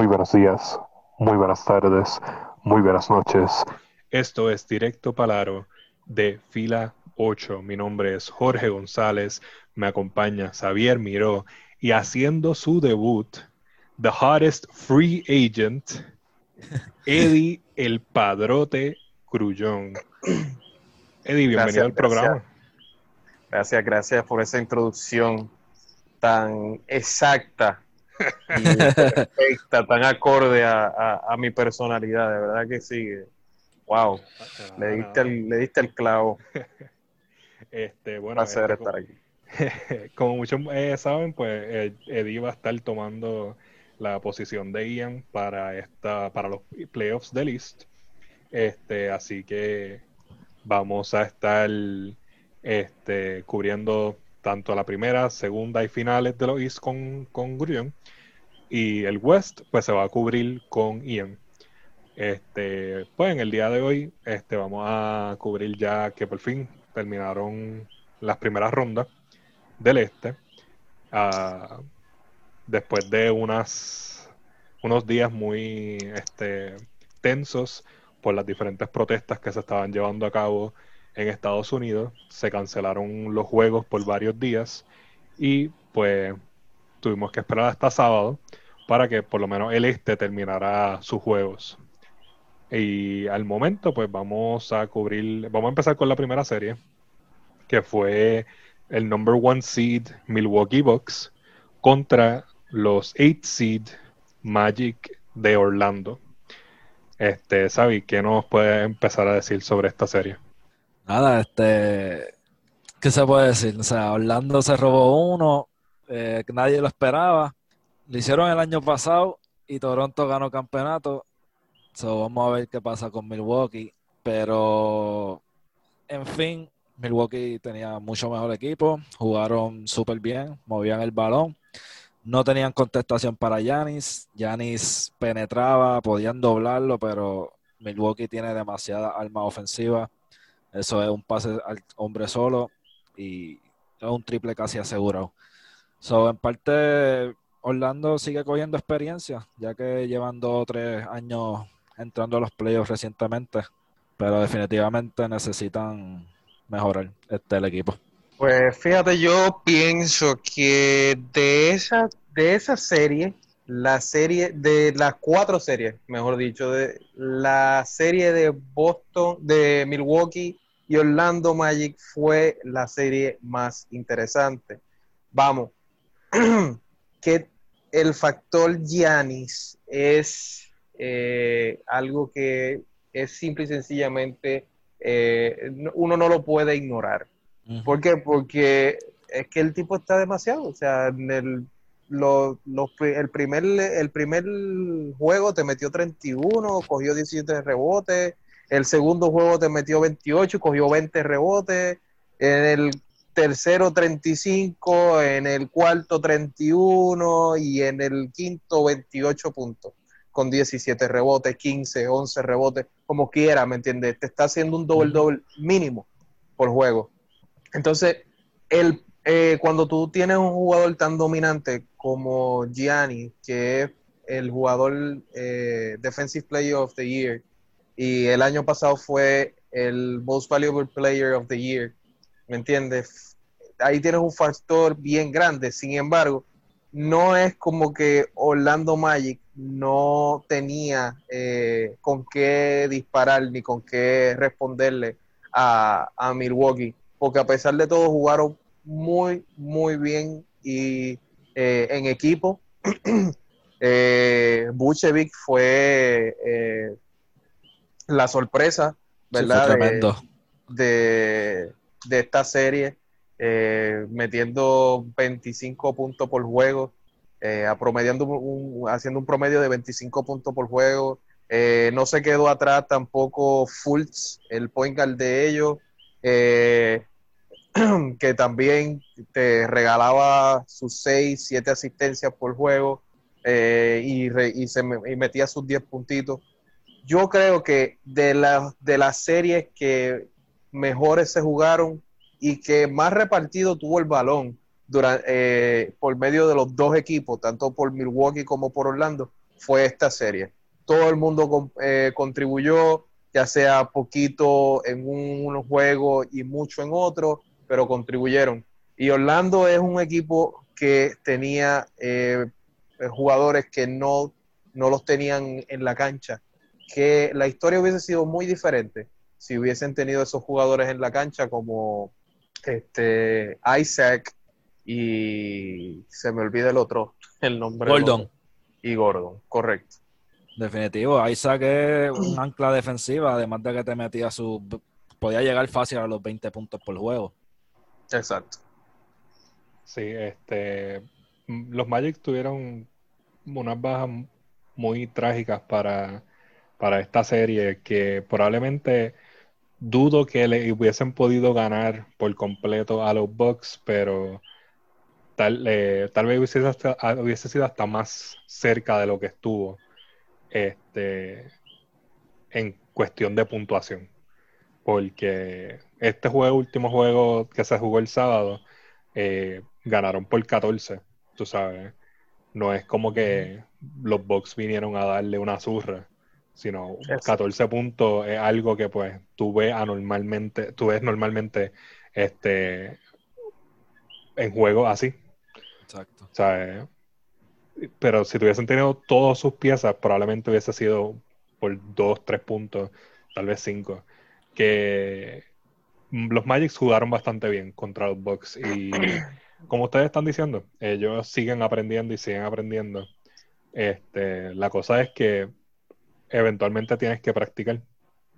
muy buenos días, muy buenas tardes, muy buenas noches. Esto es Directo Palaro de Fila 8. Mi nombre es Jorge González, me acompaña Xavier Miró y haciendo su debut, The Hottest Free Agent, Eddie El Padrote Grullón. Eddie, bienvenido al programa. Gracias, gracias por esa introducción tan exacta perfecta, tan acorde a, mi personalidad, de verdad que sí. Wow, le diste el, le diste el clavo. Este, bueno, este, estar aquí. Como muchos eh, saben, pues eh, Eddie va a estar tomando la posición de Ian para esta, para los playoffs de List. Este, así que vamos a estar este, cubriendo tanto la primera, segunda y finales de los East con, con. Y el West, pues se va a cubrir con Ian. Este, pues en el día de hoy, este, vamos a cubrir ya que por fin terminaron las primeras rondas del este. Ah, después de unas unos días muy este, tensos por las diferentes protestas que se estaban llevando a cabo en Estados Unidos. Se cancelaron los juegos por varios días y pues tuvimos que esperar hasta sábado para que por lo menos el este terminara sus juegos. Y al momento pues vamos a cubrir, vamos a empezar con la primera serie, que fue el number one seed Milwaukee Bucks contra los eight seed Magic de Orlando. Este, Sabi, ¿qué nos puede empezar a decir sobre esta serie? Nada, este, ¿qué se puede decir? O sea, Orlando se robó uno, eh, nadie lo esperaba. Lo hicieron el año pasado y Toronto ganó campeonato. So, vamos a ver qué pasa con Milwaukee. Pero, en fin, Milwaukee tenía mucho mejor equipo, jugaron súper bien, movían el balón no tenían contestación para Yanis. Yanis penetraba, podían doblarlo, pero Milwaukee tiene demasiada arma ofensiva. Eso es un pase al hombre solo y es un triple casi asegurado. So, en parte, Orlando sigue cogiendo experiencia, ya que llevan dos o tres años entrando a los playoffs recientemente, pero definitivamente necesitan mejorar este el equipo. Pues fíjate, yo pienso que de esa, de esa serie, la serie, de las cuatro series, mejor dicho, de la serie de Boston, de Milwaukee y Orlando Magic fue la serie más interesante. Vamos, que el factor Giannis es eh, algo que es simple y sencillamente eh, uno no lo puede ignorar. ¿Por qué? Porque es que el tipo está demasiado. O sea, en el, el, primer, el primer juego te metió 31, cogió 17 rebotes. El segundo juego te metió 28, cogió 20 rebotes. En el tercero 35, en el cuarto 31 y en el quinto 28 puntos con 17 rebotes, 15, 11 rebotes, como quiera, ¿me entiendes? Te está haciendo un doble-doble mínimo por juego. Entonces, el, eh, cuando tú tienes un jugador tan dominante como Gianni, que es el jugador eh, Defensive Player of the Year, y el año pasado fue el Most Valuable Player of the Year, ¿me entiendes? Ahí tienes un factor bien grande, sin embargo, no es como que Orlando Magic no tenía eh, con qué disparar ni con qué responderle a, a Milwaukee porque a pesar de todo jugaron muy, muy bien y eh, en equipo. eh, Buchevic fue eh, la sorpresa, ¿verdad? de, de, esta serie, eh, metiendo 25 puntos por juego, promediando haciendo un promedio de 25 puntos por juego. no se quedó atrás tampoco Fultz, el point guard de ellos. Eh, que también te regalaba sus 6, 7 asistencias por juego eh, y, se metía sus 10 puntitos. Yo creo que de, la, de las series que mejores se jugaron y que más repartido tuvo el balón eh, por medio de los dos equipos, tanto por Milwaukee como por Orlando, fue esta serie. Todo el mundo eh, contribuyó, ya sea poquito en un, un juego y mucho en otro, pero contribuyeron. Y Orlando es un equipo que tenía eh, jugadores que no, no los tenían en la cancha, que la historia hubiese sido muy diferente si hubiesen tenido esos jugadores en la cancha como este Isaac y se me olvida el otro, el nombre. Gordon. otro. Y Gordon, correcto. Definitivo, Isaac es un ancla defensiva, además de que te metía su... Podía llegar fácil a los 20 puntos por juego. Exacto. Sí, este, mm, los Magic tuvieron unas bajas muy trágicas para, para esta serie que probablemente dudo que le hubiesen podido ganar por completo a los Bucks, pero tal, eh, tal vez hubiese, hasta- ah, hubiese sido hasta más cerca de lo que estuvo este, en cuestión de puntuación. Porque este juego, último juego que se jugó el sábado, eh, ganaron por 14, tú sabes. No es como que los Bucks vinieron a darle una zurra, sino Exacto. 14 puntos es algo que pues tú ves anormalmente, tú ves normalmente este en juegos así, Exacto. ¿sabes? Pero si tuviesen tenido todas sus piezas, probablemente hubiese sido por 2, 3 puntos, tal vez 5. Que los Magic jugaron bastante bien contra los Bucks y como ustedes están diciendo, ellos siguen aprendiendo y siguen aprendiendo. Este, la cosa es que eventualmente tienes que practicar,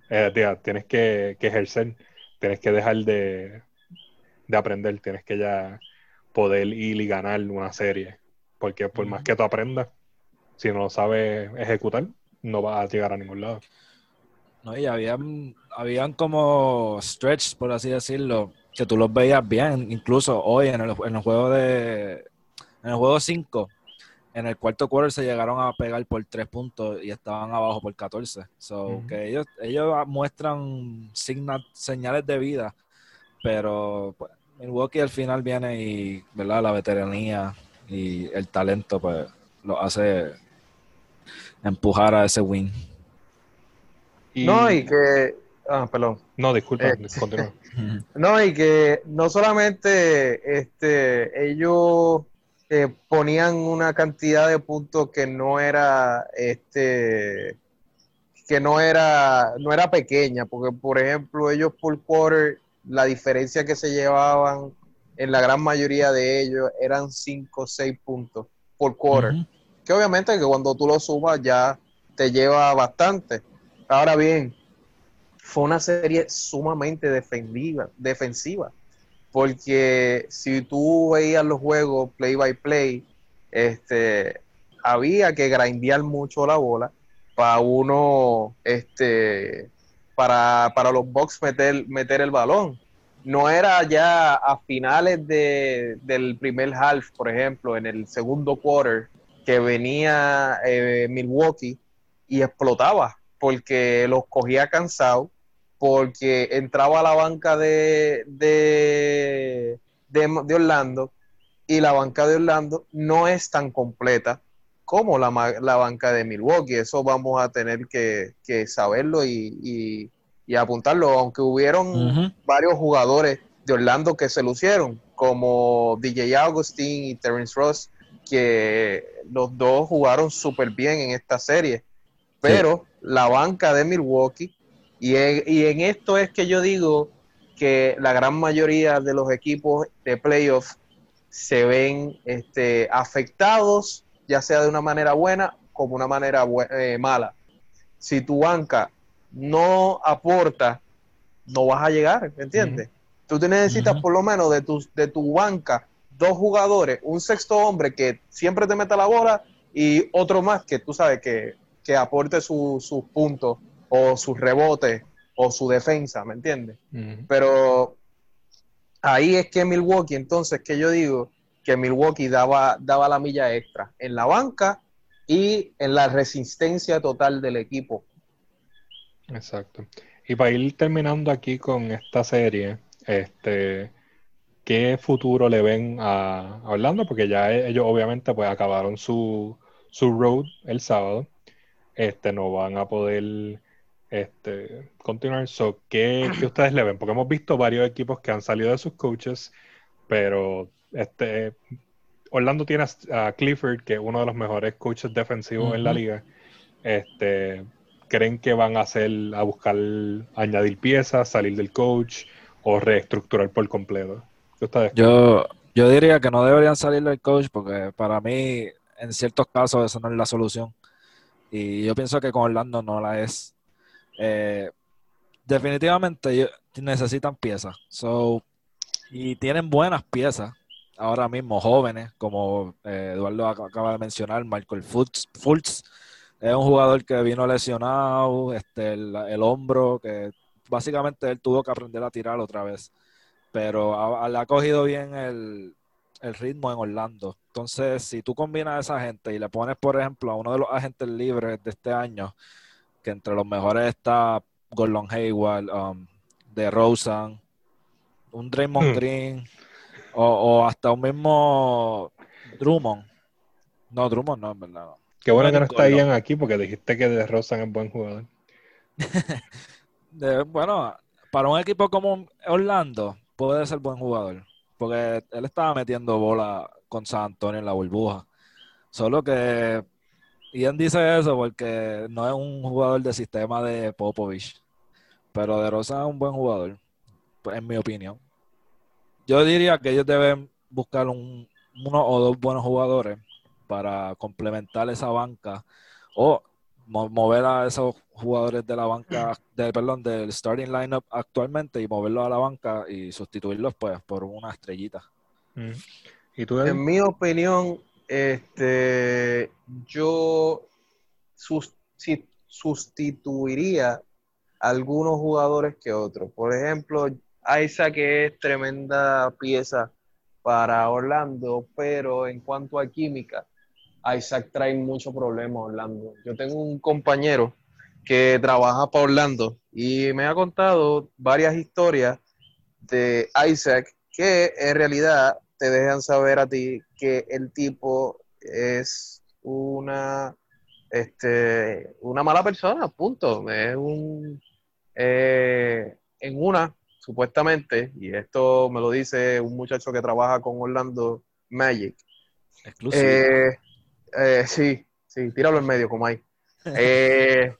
Eh, tienes que, que ejercer, tienes que dejar de, de aprender, tienes que ya poder ir y ganar una serie. Porque por más que tú aprendas, si no lo sabes ejecutar, no vas a llegar a ningún lado. No, y habían, habían como stretch, por así decirlo, que tú los veías bien, incluso hoy en el, en el juego de en el juego 5, en el cuarto quarter se llegaron a pegar por 3 puntos y estaban abajo por 14. So, que ellos, ellos muestran signa- señales de vida, pero pues, Milwaukee al final viene y, ¿verdad? La veteranía y el talento, pues, lo hace empujar a ese win. Y- No, y que. Ah, perdón. No, disculpa, Eh, continúa. No, y que no solamente este, ellos eh, ponían una cantidad de puntos que no era este que no era no era pequeña, porque por ejemplo ellos por quarter la diferencia que se llevaban en la gran mayoría de ellos eran 5 o 6 puntos por quarter que obviamente que cuando tú lo sumas ya te lleva bastante. Ahora bien, fue una serie sumamente defendiva, defensiva, porque si tú veías los juegos play by play, este, había que grindear mucho la bola para uno, este, para, para los Bucks meter, meter el balón. No era ya a finales de, del primer half, por ejemplo, en el segundo quarter, que venía eh, Milwaukee y explotaba porque los cogía cansados, porque entraba a la banca de, de, de, de Orlando y la banca de Orlando no es tan completa como la, la banca de Milwaukee. Eso vamos a tener que, que saberlo y, y- y apuntarlo, aunque hubieron varios jugadores de Orlando que se lucieron, como DJ Augustin y Terence Ross, que los dos jugaron súper bien en esta serie. Pero la banca de Milwaukee, y en, y en esto es que yo digo que la gran mayoría de los equipos de playoff se ven este, afectados, ya sea de una manera buena como una manera eh, mala. Si tu banca no aporta, no vas a llegar, ¿me entiendes? Tú te necesitas por lo menos de tu, de tu banca dos jugadores, un sexto hombre que siempre te meta la bola y otro más que tú sabes que, que aporte su- sus puntos o sus rebotes o su defensa, ¿me entiendes? Pero ahí es que Milwaukee, entonces, que yo digo que Milwaukee daba, daba la milla extra en la banca y en la resistencia total del equipo. Exacto. Y para ir terminando aquí con esta serie, este, ¿qué futuro le ven a, a Orlando? Porque ya ellos obviamente pues acabaron su, su road el sábado. Este, no van a poder este, continuar. So, ¿qué, ¿qué, ustedes le ven? Porque hemos visto varios equipos que han salido de sus coaches, pero este, Orlando tiene a Clifford, que es uno de los mejores coaches defensivos uh -huh. en la liga. Este, ¿Creen que van a hacer a buscar añadir piezas, salir del coach o reestructurar por completo? ¿Qué ustedes yo, yo diría que no deberían salir del coach porque para mí, en ciertos casos, eso no es la solución. Y yo pienso que con Orlando no la es. Eh, definitivamente necesitan piezas. So, y tienen buenas piezas ahora mismo, jóvenes, como eh, Eduardo acaba de mencionar, Michael Fultz, Fultz es un jugador que vino lesionado, este, el, hombro, que básicamente él tuvo que aprender a tirar otra vez. Pero ha cogido bien el, el, ritmo en Orlando. Entonces, si tú combinas a esa gente y le pones, por ejemplo, a uno de los agentes libres de este año, que entre los mejores está Gordon Hayward, um, de Rosen, un Draymond hmm. Green, o, o, hasta un mismo Drummond. No, Drummond no, en verdad. No. Qué bueno que no está Ian aquí porque dijiste que de Rosen es buen jugador. de, bueno, para un equipo como Orlando puede ser buen jugador. Porque él estaba metiendo bola con San Antonio en la burbuja. Solo que Ian dice eso porque no es un jugador de sistema de Popovich. Pero de Rosen es un buen jugador, en mi opinión. Yo diría que ellos deben buscar un, uno o dos buenos jugadores para complementar esa banca o mover a esos jugadores de la banca, de, perdón, del starting lineup actualmente y moverlos a la banca y sustituirlos pues por una estrellita. Mm. ¿Y tú, en mi opinión, este, yo sustituiría algunos jugadores que otros. Por ejemplo, Isaac es tremenda pieza para Orlando, pero en cuanto a química, Isaac trae mucho problema a Orlando. Yo tengo un compañero que trabaja para Orlando y me ha contado varias historias de Isaac que en realidad te dejan saber a ti que el tipo es una este una mala persona, punto. Es un eh, en una supuestamente, y esto me lo dice un muchacho que trabaja con Orlando Magic. Eh, eh, sí, sí, tíralo en medio, como hay. Eh,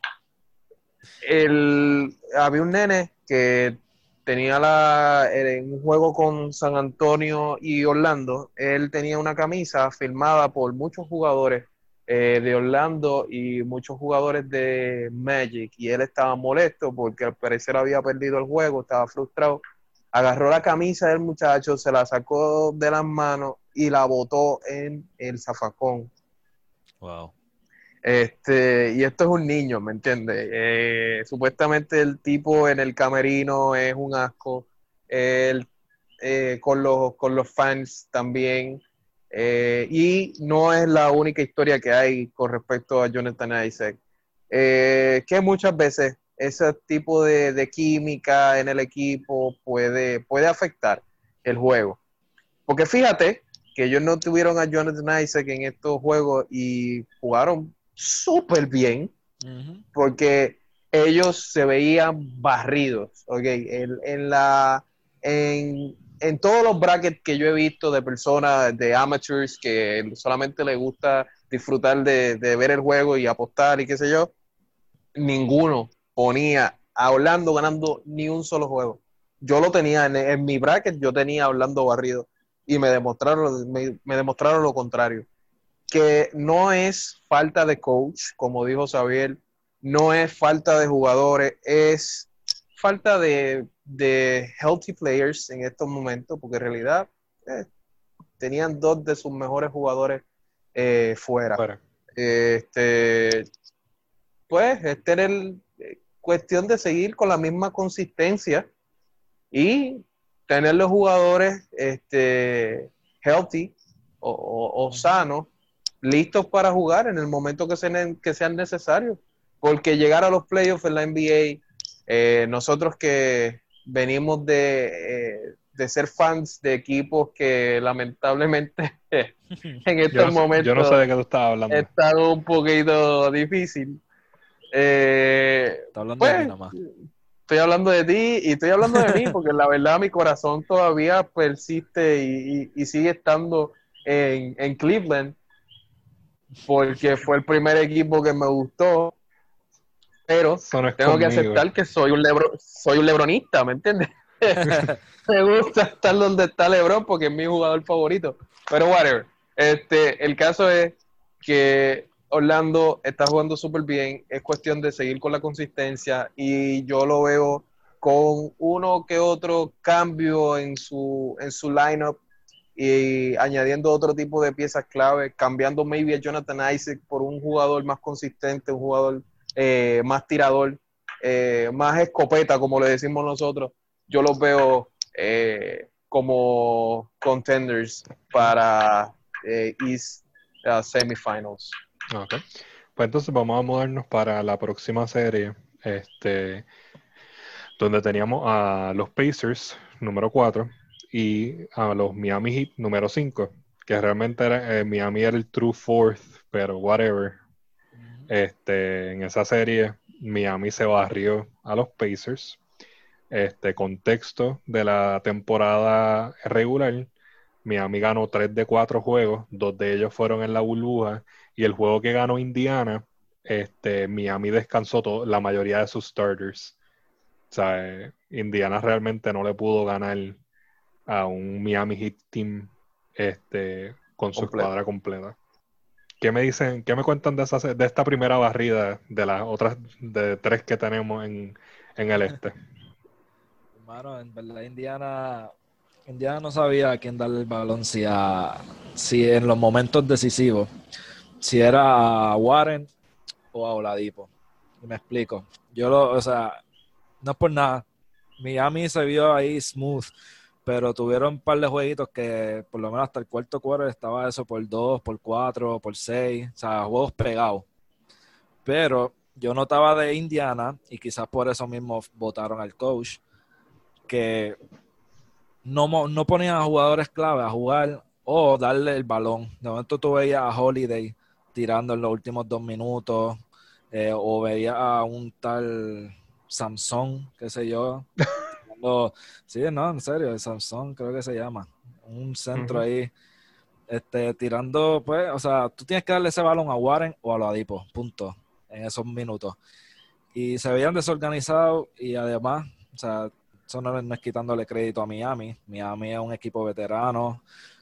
el, había un nene que tenía la, en un juego con San Antonio y Orlando, él tenía una camisa firmada por muchos jugadores eh, de Orlando y muchos jugadores de Magic y él estaba molesto porque al parecer había perdido el juego, estaba frustrado. Agarró la camisa del muchacho, se la sacó de las manos y la botó en el zafacón. Wow. Este, y esto es un niño, ¿me entiendes? Eh, supuestamente el tipo en el camerino es un asco. Eh, con, los, con los fans también. Eh, y no es la única historia que hay con respecto a Jonathan Isaac. Que muchas veces ese tipo de, de, química en el equipo puede, puede afectar el juego. Porque fíjate que ellos no tuvieron a Jonathan Isaac en estos juegos y jugaron súper bien, uh -huh. porque ellos se veían barridos, ¿ok? En, en la... En, en todos los brackets que yo he visto de personas, de amateurs, que solamente les gusta disfrutar de, de, ver el juego y apostar y qué sé yo, ninguno ponía a Orlando ganando ni un solo juego. Yo lo tenía en, en mi bracket, yo tenía a Orlando barrido y me demostraron, me, me, demostraron lo contrario. Que no es falta de coach, como dijo Xavier, no es falta de jugadores, es falta de, de healthy players en estos momentos, porque en realidad eh, tenían dos de sus mejores jugadores eh, fuera. fuera. Este, pues es tener cuestión de seguir con la misma consistencia y tener los jugadores este, healthy o, o, o sanos, listos para jugar en el momento que, se, que sean necesarios. Porque llegar a los playoffs en la NBA, eh, nosotros que venimos de, eh, de ser fans de equipos que lamentablemente en estos Yo momentos yo no sé de qué tú estabas hablando. está un poquito difícil. Eh, Está hablando de pues, mí nomás. Estoy hablando de ti y estoy hablando de mí porque la verdad mi corazón todavía persiste y, y- y sigue estando en, en Cleveland porque fue el primer equipo que me gustó pero tengo que aceptar que soy un lebro, soy un lebronista, ¿me entiendes? me gusta estar donde está Lebron porque es mi jugador favorito. Pero whatever. Este, el caso es que Orlando está jugando súper bien. Es cuestión de seguir con la consistencia y yo lo veo con uno que otro cambio en su, en su lineup y añadiendo otro tipo de piezas clave, cambiando maybe a Jonathan Isaac por un jugador más consistente, un jugador eh, más tirador, eh, más escopeta, como le decimos nosotros. Yo los veo eh, como contenders para eh, East uh, semifinals. Ok. Pues entonces vamos a mudarnos para la próxima serie, este, donde teníamos a los Pacers, número 4, y a los Miami Heat, número 5, que realmente era, eh, Miami era el true fourth, pero whatever. Este, en esa serie, Miami se barrió a los Pacers. Este contexto de la temporada regular, Miami ganó 3 de 4 juegos, dos de ellos fueron en la burbuja, y el juego que ganó Indiana, este, Miami descansó la mayoría de sus starters. O sea, eh, Indiana realmente no le pudo ganar a un Miami Heat team este, con su Completo. escuadra completa. ¿Qué me dicen, qué me cuentan de, esa, se- de esta primera barrida de las otras de tres que tenemos en, en el este? Hermano, en verdad Indiana, Indiana no sabía a quién darle el balón si, a, si en los momentos decisivos, si era a Warren o a Oladipo. Me explico. Yo lo, o sea, no es por nada. Miami se vio ahí smooth, pero tuvieron un par de jueguitos que por lo menos hasta el cuarto quarter estaba eso por dos, por cuatro, por seis, o sea, juegos pegados. Pero yo notaba de Indiana, y quizás por eso mismo votaron al coach, que no, no ponían a jugadores clave a jugar o darle el balón. De momento tú veías a Holiday tirando en los últimos dos minutos, eh, o veías a un tal Samson, qué sé yo. sí, no, en serio, Samson creo que se llama. Un centro ahí. Este, tirando, pues, o sea, tú tienes que darle ese balón a Warren o a Ladipo, punto, en esos minutos. Y se veían desorganizados y además, o sea, eso no, no es quitándole crédito a Miami. Miami es un equipo veterano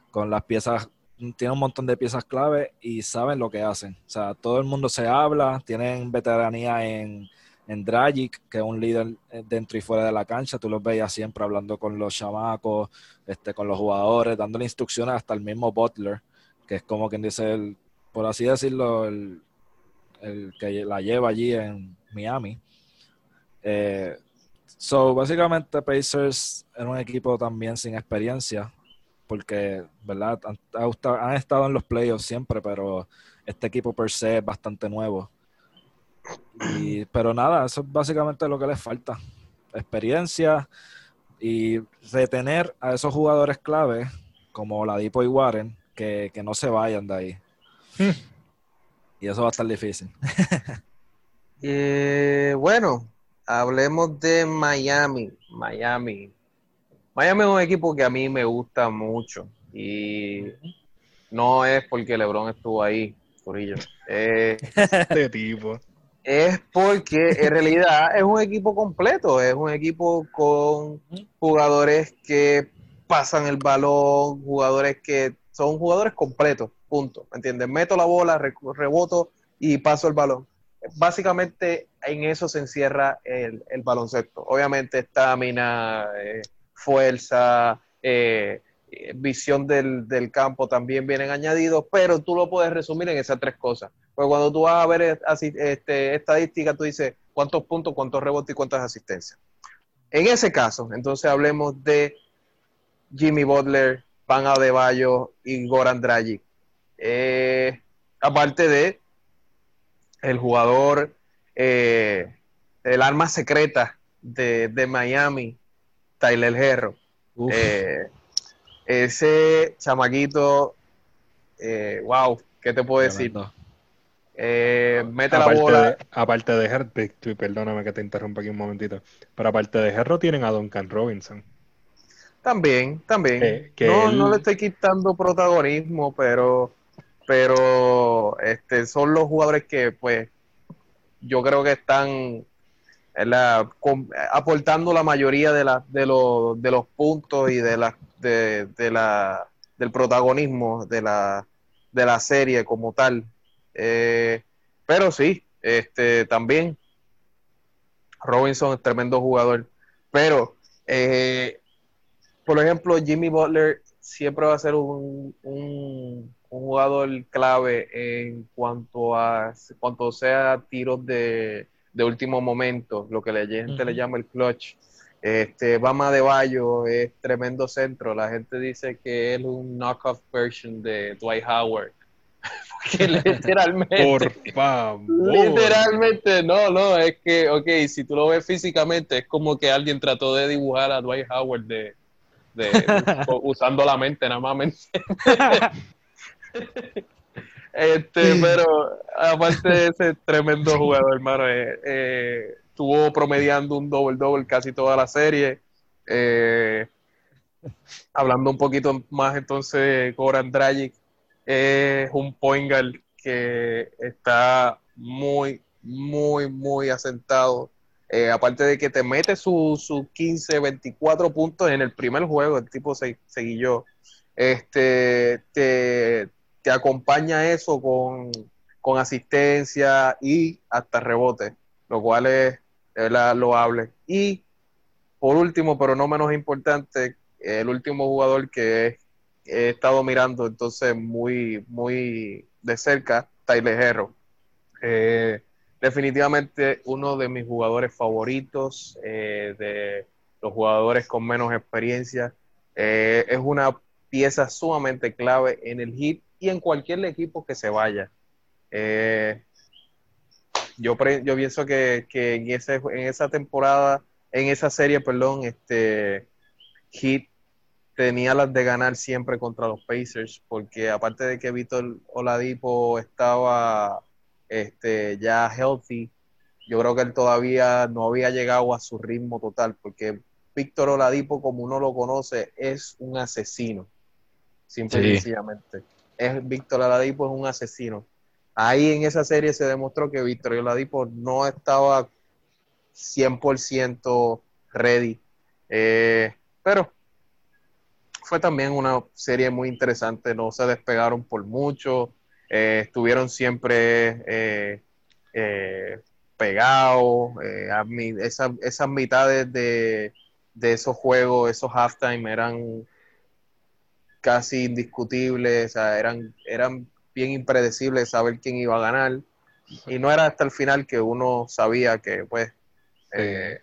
con las piezas, tiene un montón de piezas clave y saben lo que hacen. O sea, todo el mundo se habla, tienen veteranía en, en Dragic, que es un líder eh, dentro y fuera de la cancha. Tú los veías siempre hablando con los chamacos, este, con los jugadores, dándole instrucciones hasta el mismo Butler, que es como quien dice, el, por así decirlo, el, el que la lleva allí en Miami. Eh, so, básicamente Pacers era un equipo también sin experiencia, porque, ¿verdad? Han, estado en los playoffs siempre, pero este equipo per se es bastante nuevo. Y, pero nada, eso es básicamente lo que les falta. Experiencia y retener a esos jugadores clave, como Ladipo y Warren, que, que no se vayan de ahí. Y eso va a estar difícil. Eh, bueno, hablemos de Miami. Miami. Miami es un equipo que a mí me gusta mucho y no es porque LeBron estuvo ahí, Corillo. Eh, Este tipo. es porque en realidad es un equipo completo, es un equipo con jugadores que pasan el balón, jugadores que son jugadores completos, punto, ¿me entiendes? Meto la bola, re- reboto y paso el balón. Básicamente en eso se encierra el, el baloncesto. Obviamente estamina, eh, fuerza, eh, visión del, del campo también vienen añadidos, pero tú lo puedes resumir en esas tres cosas. Pues cuando tú vas a ver eh, así, este, estadística, tú dices cuántos puntos, cuántos rebotes y cuántas asistencias. En ese caso, entonces hablemos de Jimmy Butler, Pan Adebayo y Goran Dragic. Eh, aparte de el jugador, el arma secreta de, de Miami, Tyler Herro. Eh, ese chamaquito, eh, wow, ¿qué te puedo decir? Eh, mete la Aparte bola. de, aparte de Herro, perdóname que te interrumpa aquí un momentito, pero aparte de Herro tienen a Duncan Robinson. También, también. Que- que no, él- no le estoy quitando protagonismo, pero, pero este, son los jugadores que, pues, yo creo que están aportando la mayoría de, de, los, de los puntos y de, de la, del protagonismo de la, de la serie como tal. Eh, pero sí, este, también Robinson es tremendo jugador. Pero, eh, por ejemplo, Jimmy Butler siempre va a ser un, un, un jugador clave en cuanto a cuanto sea tiros de, de último momento, lo que la gente le llama el clutch. Este, Bama de Bayo es tremendo centro. La gente dice que él es un knockoff version de Dwight Howard. Porque literalmente. Por favor. Literalmente, no, no, es que, ok, si tú lo ves físicamente, es como que alguien trató de dibujar a Dwight Howard de, de usando la mente, nada más. Este, pero aparte de ese tremendo jugador, hermano, eh, eh, estuvo promediando un doble-doble casi toda la serie. Eh, hablando un poquito más entonces, Goran Dragic es un point guard que está muy, muy, muy asentado. Eh, aparte de que te mete sus su 15, 24 puntos en el primer juego, el tipo se, se guilló. Este, te, te acompaña eso con, con asistencia y hasta rebote, lo cual es, de verdad, loable. Y por último, pero no menos importante, el último jugador que he estado mirando entonces muy, muy de cerca, Tyler Herro. Eh, definitivamente uno de mis jugadores favoritos, eh, de los jugadores con menos experiencia. Eh, es una pieza sumamente clave en el hit y en cualquier equipo que se vaya. Eh, yo, pre- yo pienso que, que en, ese, en esa temporada, en esa serie, perdón, este Hit tenía las de ganar siempre contra los Pacers, porque aparte de que Víctor Oladipo estaba este, ya healthy, yo creo que él todavía no había llegado a su ritmo total, porque Víctor Oladipo, como uno lo conoce, es un asesino, simple y sencillamente. Es, Víctor Oladipo es un asesino. Ahí en esa serie se demostró que Víctor Oladipo no estaba 100% ready. Eh, pero fue también una serie muy interesante, no se despegaron por mucho, eh, estuvieron siempre eh, pegados, esa- esas mitades de, de esos juegos, esos halftime eran casi indiscutibles, o sea, eran, eran bien impredecibles saber quién iba a ganar, y no era hasta el final que uno sabía que pues eh,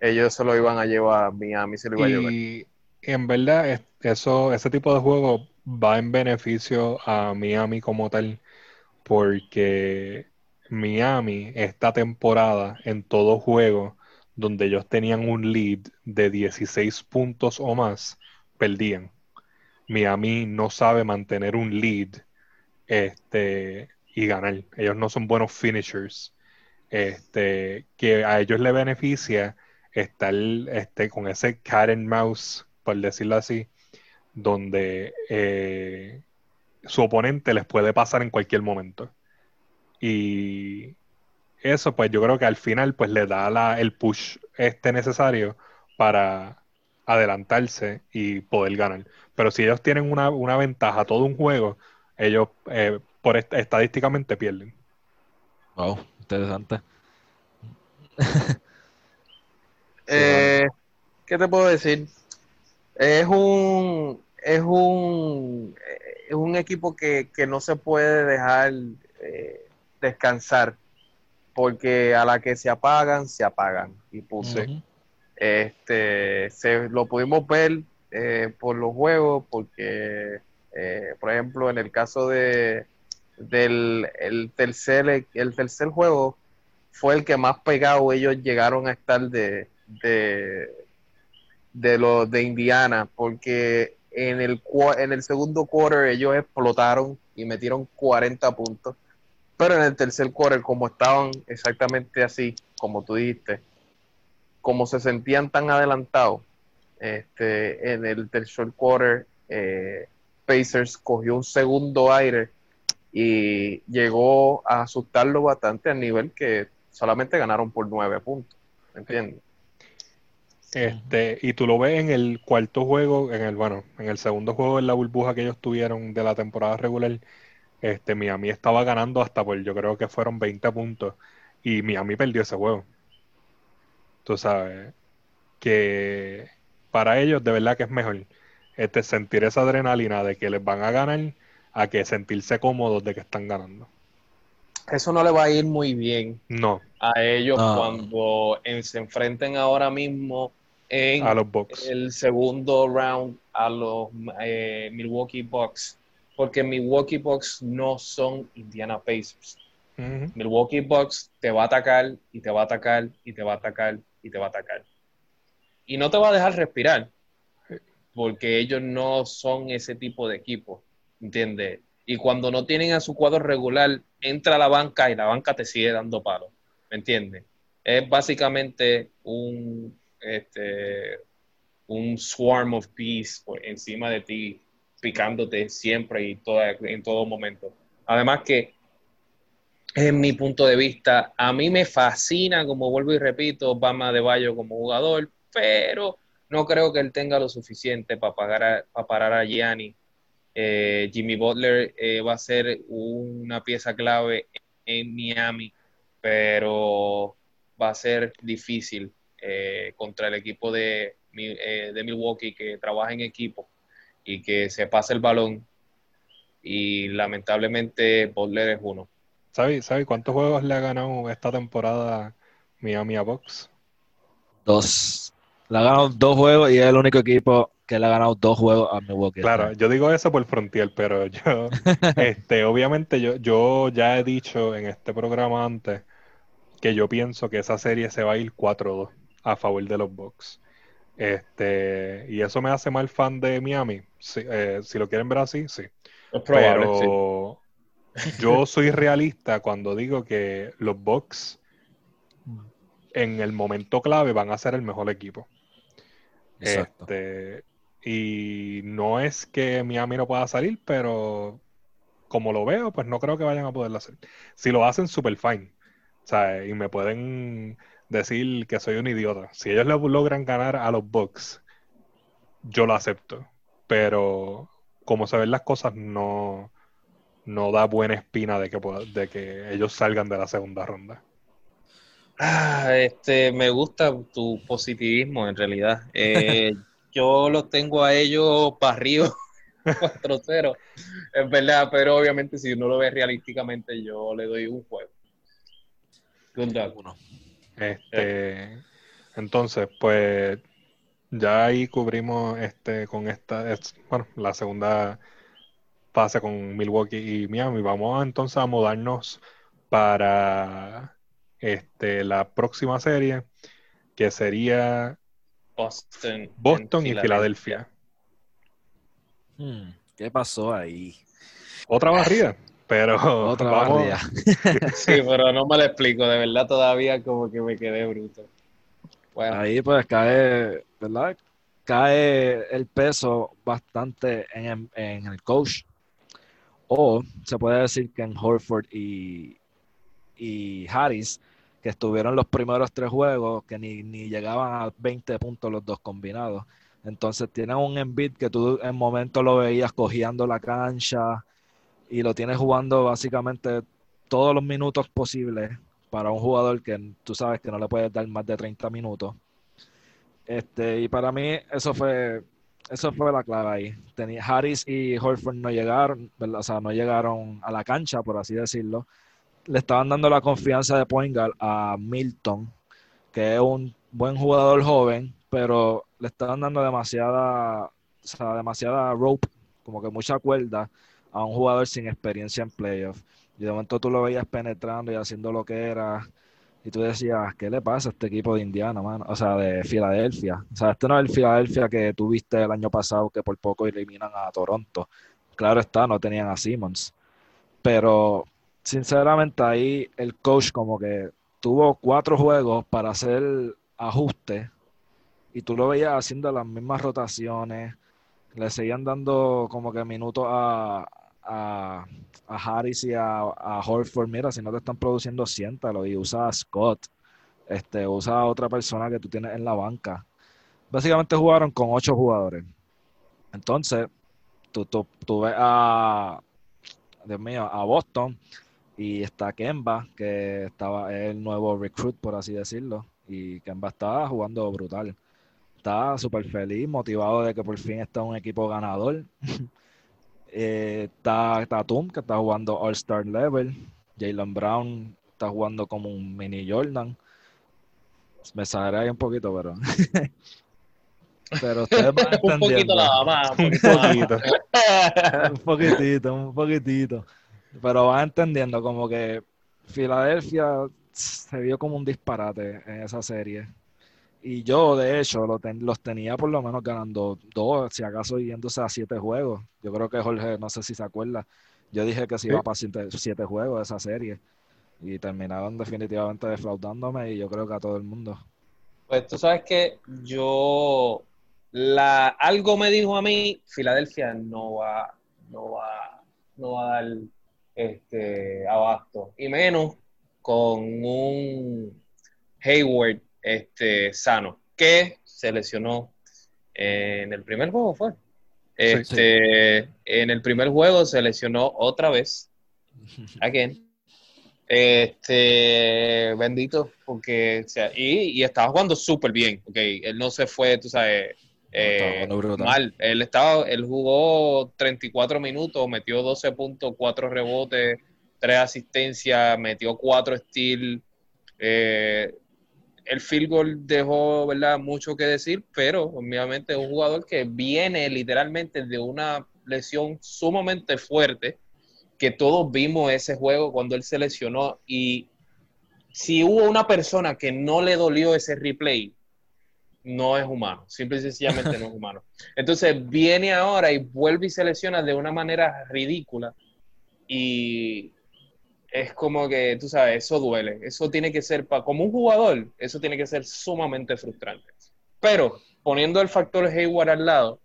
ellos se lo iban a llevar a Miami, se lo iba a llevar. Y en verdad, es- eso, ese tipo de juego va en beneficio a Miami como tal, porque Miami esta temporada en todo juego donde ellos tenían un lead de 16 puntos o más, perdían. Miami no sabe mantener un lead este, y ganar. Ellos no son buenos finishers. Este, que a ellos le beneficia estar este, con ese cat and mouse, por decirlo así, donde eh, su oponente les puede pasar en cualquier momento. Y eso, pues yo creo que al final, pues le da la, el push este necesario para adelantarse y poder ganar. Pero si ellos tienen una, una ventaja todo un juego, ellos eh, por est- estadísticamente pierden. Wow, interesante. Eh, ¿Qué te puedo decir? Es un es un es un equipo que, que no se puede dejar eh, descansar porque a la que se apagan se apagan y puse. Este se lo pudimos ver eh, por los juegos porque eh, por ejemplo en el caso de del el tercer el tercer juego fue el que más pegado ellos llegaron a estar de, de, de los de Indiana, porque en el, en el segundo quarter ellos explotaron y metieron 40 puntos. Pero en el tercer quarter, como estaban exactamente así, como tú dijiste, como se sentían tan adelantados, este, en el tercer quarter, eh, Pacers cogió un segundo aire y llegó a asustarlo bastante al nivel que solamente ganaron por nueve puntos. ¿Me entiendes? Este, y tú lo ves en el cuarto juego, en el, bueno, en el segundo juego en la burbuja que ellos tuvieron de la temporada regular, este, Miami estaba ganando hasta por, yo creo que fueron 20 puntos, y Miami perdió ese juego. Tú sabes, que para ellos de verdad que es mejor este, sentir esa adrenalina de que les van a ganar a que sentirse cómodos de que están ganando. Eso no le va a ir muy bien No, a ellos No. cuando en- se enfrenten ahora mismo en a los Bucks. el segundo round a los eh, Milwaukee Bucks, porque Milwaukee Bucks no son Indiana Pacers. Milwaukee Bucks te va a atacar y te va a atacar y te va a atacar y te va a atacar. Y no te va a dejar respirar, porque ellos no son ese tipo de equipo, ¿entiendes? Y cuando no tienen a su cuadro regular, entra a la banca y la banca te sigue dando palo, ¿me entiendes? Es básicamente un, este, un swarm of bees por encima de ti, picándote siempre y toda, en todo momento. Además que en mi punto de vista. A mí me fascina, como vuelvo y repito, Bama de Bayo como jugador, pero no creo que él tenga lo suficiente para, pagar a- para parar a Gianni. Eh, Jimmy Butler eh, va a ser una pieza clave en Miami, pero va a ser difícil eh, contra el equipo de, eh, de Milwaukee que trabaja en equipo y que se pasa el balón. Y lamentablemente Butler es uno. ¿Sabes sabe cuántos juegos le ha ganado esta temporada Miami a Bucks? Dos. Le ha ganado dos juegos y es el único equipo que le ha ganado dos juegos a Milwaukee. Claro, yo digo eso por Frontier, pero yo, este, obviamente yo, yo ya he dicho en este programa antes que yo pienso que esa serie se va a ir 4-2 a favor de los Bucks. Este, y eso me hace mal fan de Miami. Sí, eh, si lo quieren ver así, sí. Es probable, sí. Pero yo soy realista cuando digo que los Bucks en el momento clave van a ser el mejor equipo. Exacto. Este, y no es que Miami no pueda salir, pero como lo veo, pues no creo que vayan a poderlo hacer. Si lo hacen, super fine. O sea, y me pueden decir que soy un idiota. Si ellos logran ganar a los Bucks, yo lo acepto. Pero como se ven las cosas, no, no da buena espina de que, pueda- de que ellos salgan de la segunda ronda. Ah, este, me gusta tu positivismo en realidad. Eh, yo los tengo a ellos para arriba 4-0, es verdad, pero obviamente si uno lo ve realísticamente, yo le doy un juego. Este, entonces, pues ya ahí cubrimos este con esta, es- bueno, la segunda fase con Milwaukee y Miami. Vamos a, entonces a mudarnos para este la próxima serie, que sería Boston, Boston y Filadelfia. Hmm, ¿Qué pasó ahí? Otra barrida, pero Otra vamos- barrida. Sí, pero no me lo explico, de verdad todavía como que me quedé bruto. Bueno, Ahí pues cae, ¿verdad? Cae el peso bastante en el coach. O se puede decir que en Horford y, y Harris, que estuvieron los primeros tres juegos, que ni, ni llegaban a 20 puntos los dos combinados. Entonces tienen un Embiid que tú en momentos lo veías cogiendo la cancha y lo tienes jugando básicamente todos los minutos posibles para un jugador que tú sabes que no le puedes dar más de 30 minutos. Este, y para mí eso fue eso fue la clave ahí. Tenía, Harris y Horford no llegaron, ¿verdad? o sea, no llegaron a la cancha, por así decirlo. Le estaban dando la confianza de point guard a Milton, que es un buen jugador joven, pero le estaban dando demasiada, o sea, demasiada rope, como que mucha cuerda a un jugador sin experiencia en playoff. Y de momento tú lo veías penetrando y haciendo lo que era. Y tú decías, ¿qué le pasa a este equipo de Indiana, mano? O sea, de Filadelfia. O sea, este no es el Filadelfia que tuviste el año pasado que por poco eliminan a Toronto. Claro está, no tenían a Simmons. Pero, sinceramente, ahí el coach como que tuvo cuatro juegos para hacer ajustes y tú lo veías haciendo las mismas rotaciones. Le seguían dando como que minutos a, a, Harris y a, Horford, mira, si no te están produciendo, siéntalo y usa a Scott, este, usa a otra persona que tú tienes en la banca. Básicamente jugaron con ocho jugadores. Entonces, tú, tú, ves a, Dios mío, a Boston y está Kemba, que estaba el nuevo recruit, por así decirlo, y Kemba estaba jugando brutal. Está súper feliz, motivado de que por fin está un equipo ganador. Eh, está Tatum, que está jugando All-Star Level. Jalen Brown está jugando como un mini Jordan. Me exageré ahí un poquito, pero. pero ustedes van un poquito nada más. Un poquito. un poquitito, un poquitito. Pero van entendiendo como que Filadelfia se vio como un disparate en esa serie. Y yo, de hecho, los tenía por lo menos ganando dos, si acaso yéndose a siete juegos. Yo creo que Jorge, no sé si se acuerda, yo dije que se iba para siete, siete juegos de esa serie. Y terminaron definitivamente defraudándome y yo creo que a todo el mundo. Pues tú sabes que yo, la, algo me dijo a mí, Filadelfia no va, no va, no va a dar este, abasto. Y menos con un Hayward este, sano, que se lesionó en el primer juego, fue. Este, En el primer juego se lesionó otra vez. Again. Este, bendito, porque, o sea, y, y, estaba jugando súper bien, ok, él no se fue, tú sabes, eh, mal, él estaba, él jugó 34 minutos, metió 12 puntos, 4 rebotes, 3 asistencias, metió 4 steals, eh, el field goal dejó ¿verdad? mucho que decir, pero obviamente es un jugador que viene literalmente de una lesión sumamente fuerte, que todos vimos ese juego cuando él se lesionó y si hubo una persona que no le dolió ese replay, no es humano, simple y sencillamente no es humano. Entonces viene ahora y vuelve y se lesiona de una manera ridícula y es como que, tú sabes, eso duele. Eso tiene que ser, para como un jugador, eso tiene que ser sumamente frustrante. Pero poniendo el factor Hayward al lado,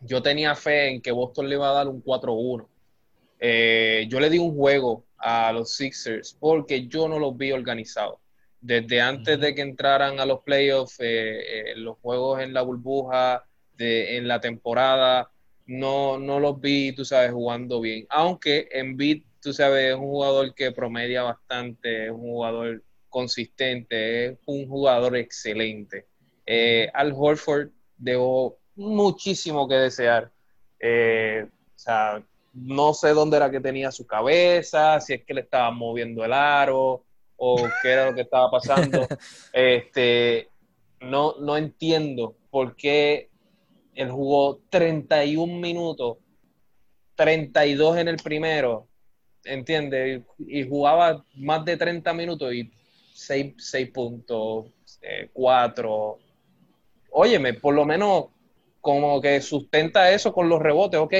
yo tenía fe en que Boston le iba a dar un 4-1. Eh, yo le di un juego a los Sixers porque yo no los vi organizados. Desde antes de que entraran a los playoffs, eh, eh, los juegos en la burbuja, de, en la temporada, no, no los vi, tú sabes, jugando bien. Aunque en beat tú sabes, es un jugador que promedia bastante, es un jugador consistente, es un jugador excelente. Eh, Al Horford dejó muchísimo que desear. Eh, o sea, no sé dónde era que tenía su cabeza, si es que le estaba moviendo el aro o qué era lo que estaba pasando. Este, no, no entiendo por qué él jugó 31 minutos, 32 en el primero ¿entiendes? Y, jugaba más de 30 minutos y 6, 6 puntos, 4. Eh, Óyeme, por lo menos como que sustenta eso con los rebotes. Ok,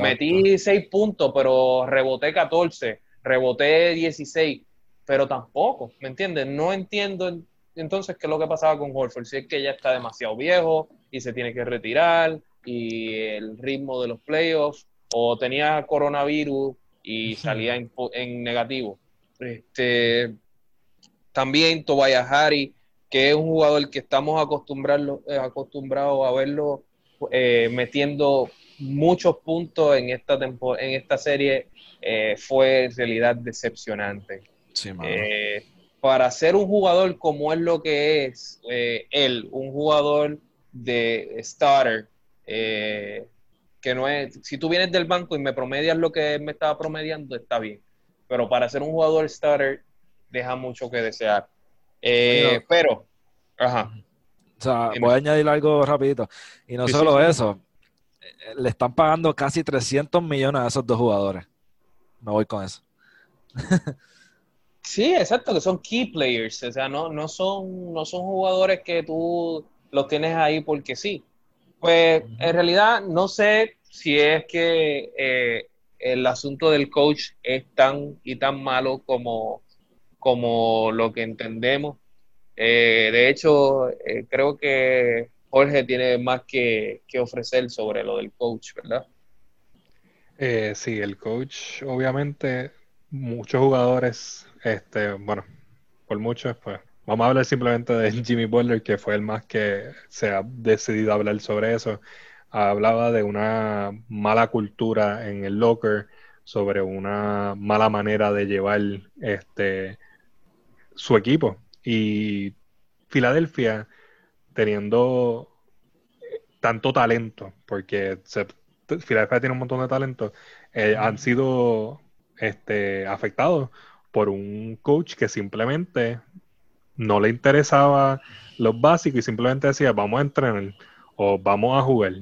metí 6 puntos, pero reboté 14, reboté 16, pero tampoco, ¿me entiendes? No entiendo entonces qué es lo que pasaba con Horford. Si es que ya está demasiado viejo y se tiene que retirar y el ritmo de los playoffs, o tenía coronavirus y salía en, negativo. Este, también Tobias Harry, que es un jugador que estamos acostumbrados, eh, acostumbrados a verlo eh, metiendo muchos puntos en esta, en esta serie, eh, fue en realidad decepcionante. para ser un jugador como es lo que es él, un jugador de starter, que no es, si tú vienes del banco y me promedias lo que me estaba promediando, está bien. Pero para ser un jugador starter, deja mucho que desear. Eh, pero, ajá. O sea, voy a añadir algo rapidito. Y no solo eso, eh, le están pagando casi 300 millones a esos dos jugadores. Me voy con eso. Sí, exacto, que son key players, o sea, no, no, son, no son jugadores que tú los tienes ahí porque sí. Pues en realidad no sé si es que eh, el asunto del coach es tan y tan malo como, como lo que entendemos. Eh, de hecho, eh, creo que Jorge tiene más que, que, ofrecer sobre lo del coach, ¿verdad? sí, el coach, obviamente, muchos jugadores este, bueno, por mucho pues vamos a hablar simplemente de Jimmy Butler, que fue el más que se ha decidido hablar sobre eso. Hablaba de una mala cultura en el locker, sobre una mala manera de llevar este su equipo. Y Filadelfia, teniendo tanto talento, porque Filadelfia tiene un montón de talento, eh, han sido este, afectados por un coach que simplemente no le interesaba los básicos y simplemente decía, vamos a entrenar o vamos a jugar.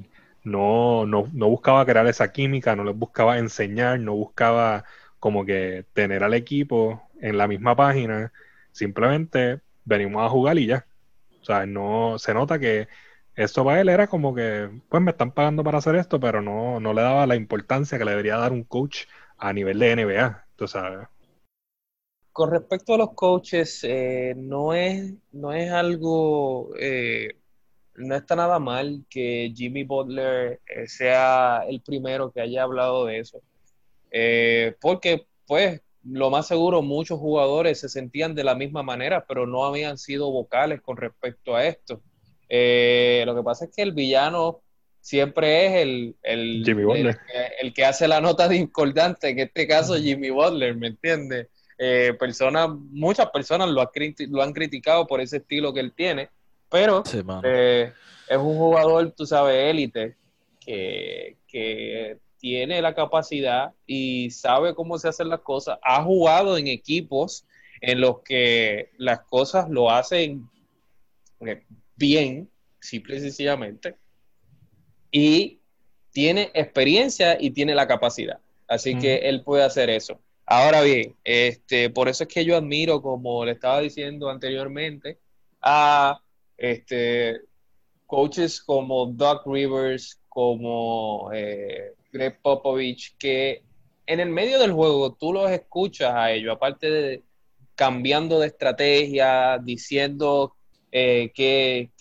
No, no, no buscaba crear esa química, no les buscaba enseñar, no buscaba como que tener al equipo en la misma página. Simplemente venimos a jugar y ya. O sea, no se nota que esto para él era como que, pues me están pagando para hacer esto, pero no, no le daba la importancia que le debería dar un coach a nivel de NBA. Tú sabes con respecto a los coaches, eh, no, es, no es algo, eh, no está nada mal que Jimmy Butler eh, sea el primero que haya hablado de eso. porque, pues, lo más seguro, muchos jugadores se sentían de la misma manera, pero no habían sido vocales con respecto a esto. lo que pasa es que el villano siempre es el, el, el, el que hace la nota discordante, en este caso Jimmy Butler, ¿me entiendes? Eh, personas, muchas personas lo, lo, han criticado por ese estilo que él tiene, pero eh, es un jugador, tú sabes, élite, que, tiene la capacidad y sabe cómo se hacen las cosas. Ha jugado en equipos en los que las cosas lo hacen eh, bien, simple y sencillamente, y tiene experiencia y tiene la capacidad. Así que él puede hacer eso. Ahora bien, este, por eso es que yo admiro, como le estaba diciendo anteriormente, a este, coaches como Doc Rivers, como eh, Greg Popovich, que en el medio del juego tú los escuchas a ellos, aparte de cambiando de estrategia, diciendo eh, qué,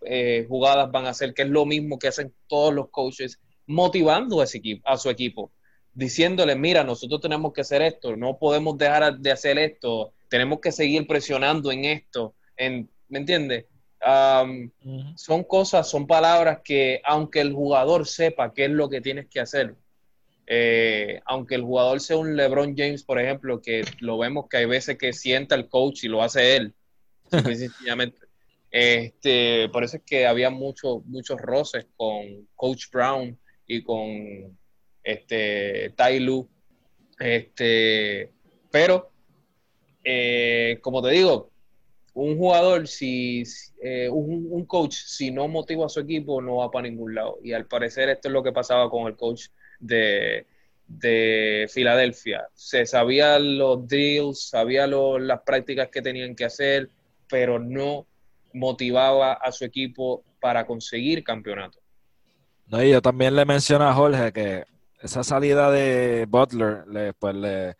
eh, jugadas van a hacer, que es lo mismo que hacen todos los coaches, motivando a, ese equipo, a su equipo diciéndole, mira, nosotros tenemos que hacer esto, no podemos dejar de hacer esto, tenemos que seguir presionando en esto, en, ¿me entiendes? Son cosas, son palabras que aunque el jugador sepa qué es lo que tienes que hacer, eh, aunque el jugador sea un LeBron James, por ejemplo, que lo vemos que hay veces que sienta el coach y lo hace él, sencillamente. Este, por eso es que había muchos muchos roces con Coach Brown y con este, Tailu, este, pero, eh, como te digo, un jugador, si eh, un, coach, si no motiva a su equipo, no va para ningún lado. Y al parecer esto es lo que pasaba con el coach de, de Filadelfia. Se sabía los drills, sabía las prácticas que tenían que hacer, pero no motivaba a su equipo para conseguir campeonato. No, y yo también le menciono a Jorge que esa salida de Butler le, pues le,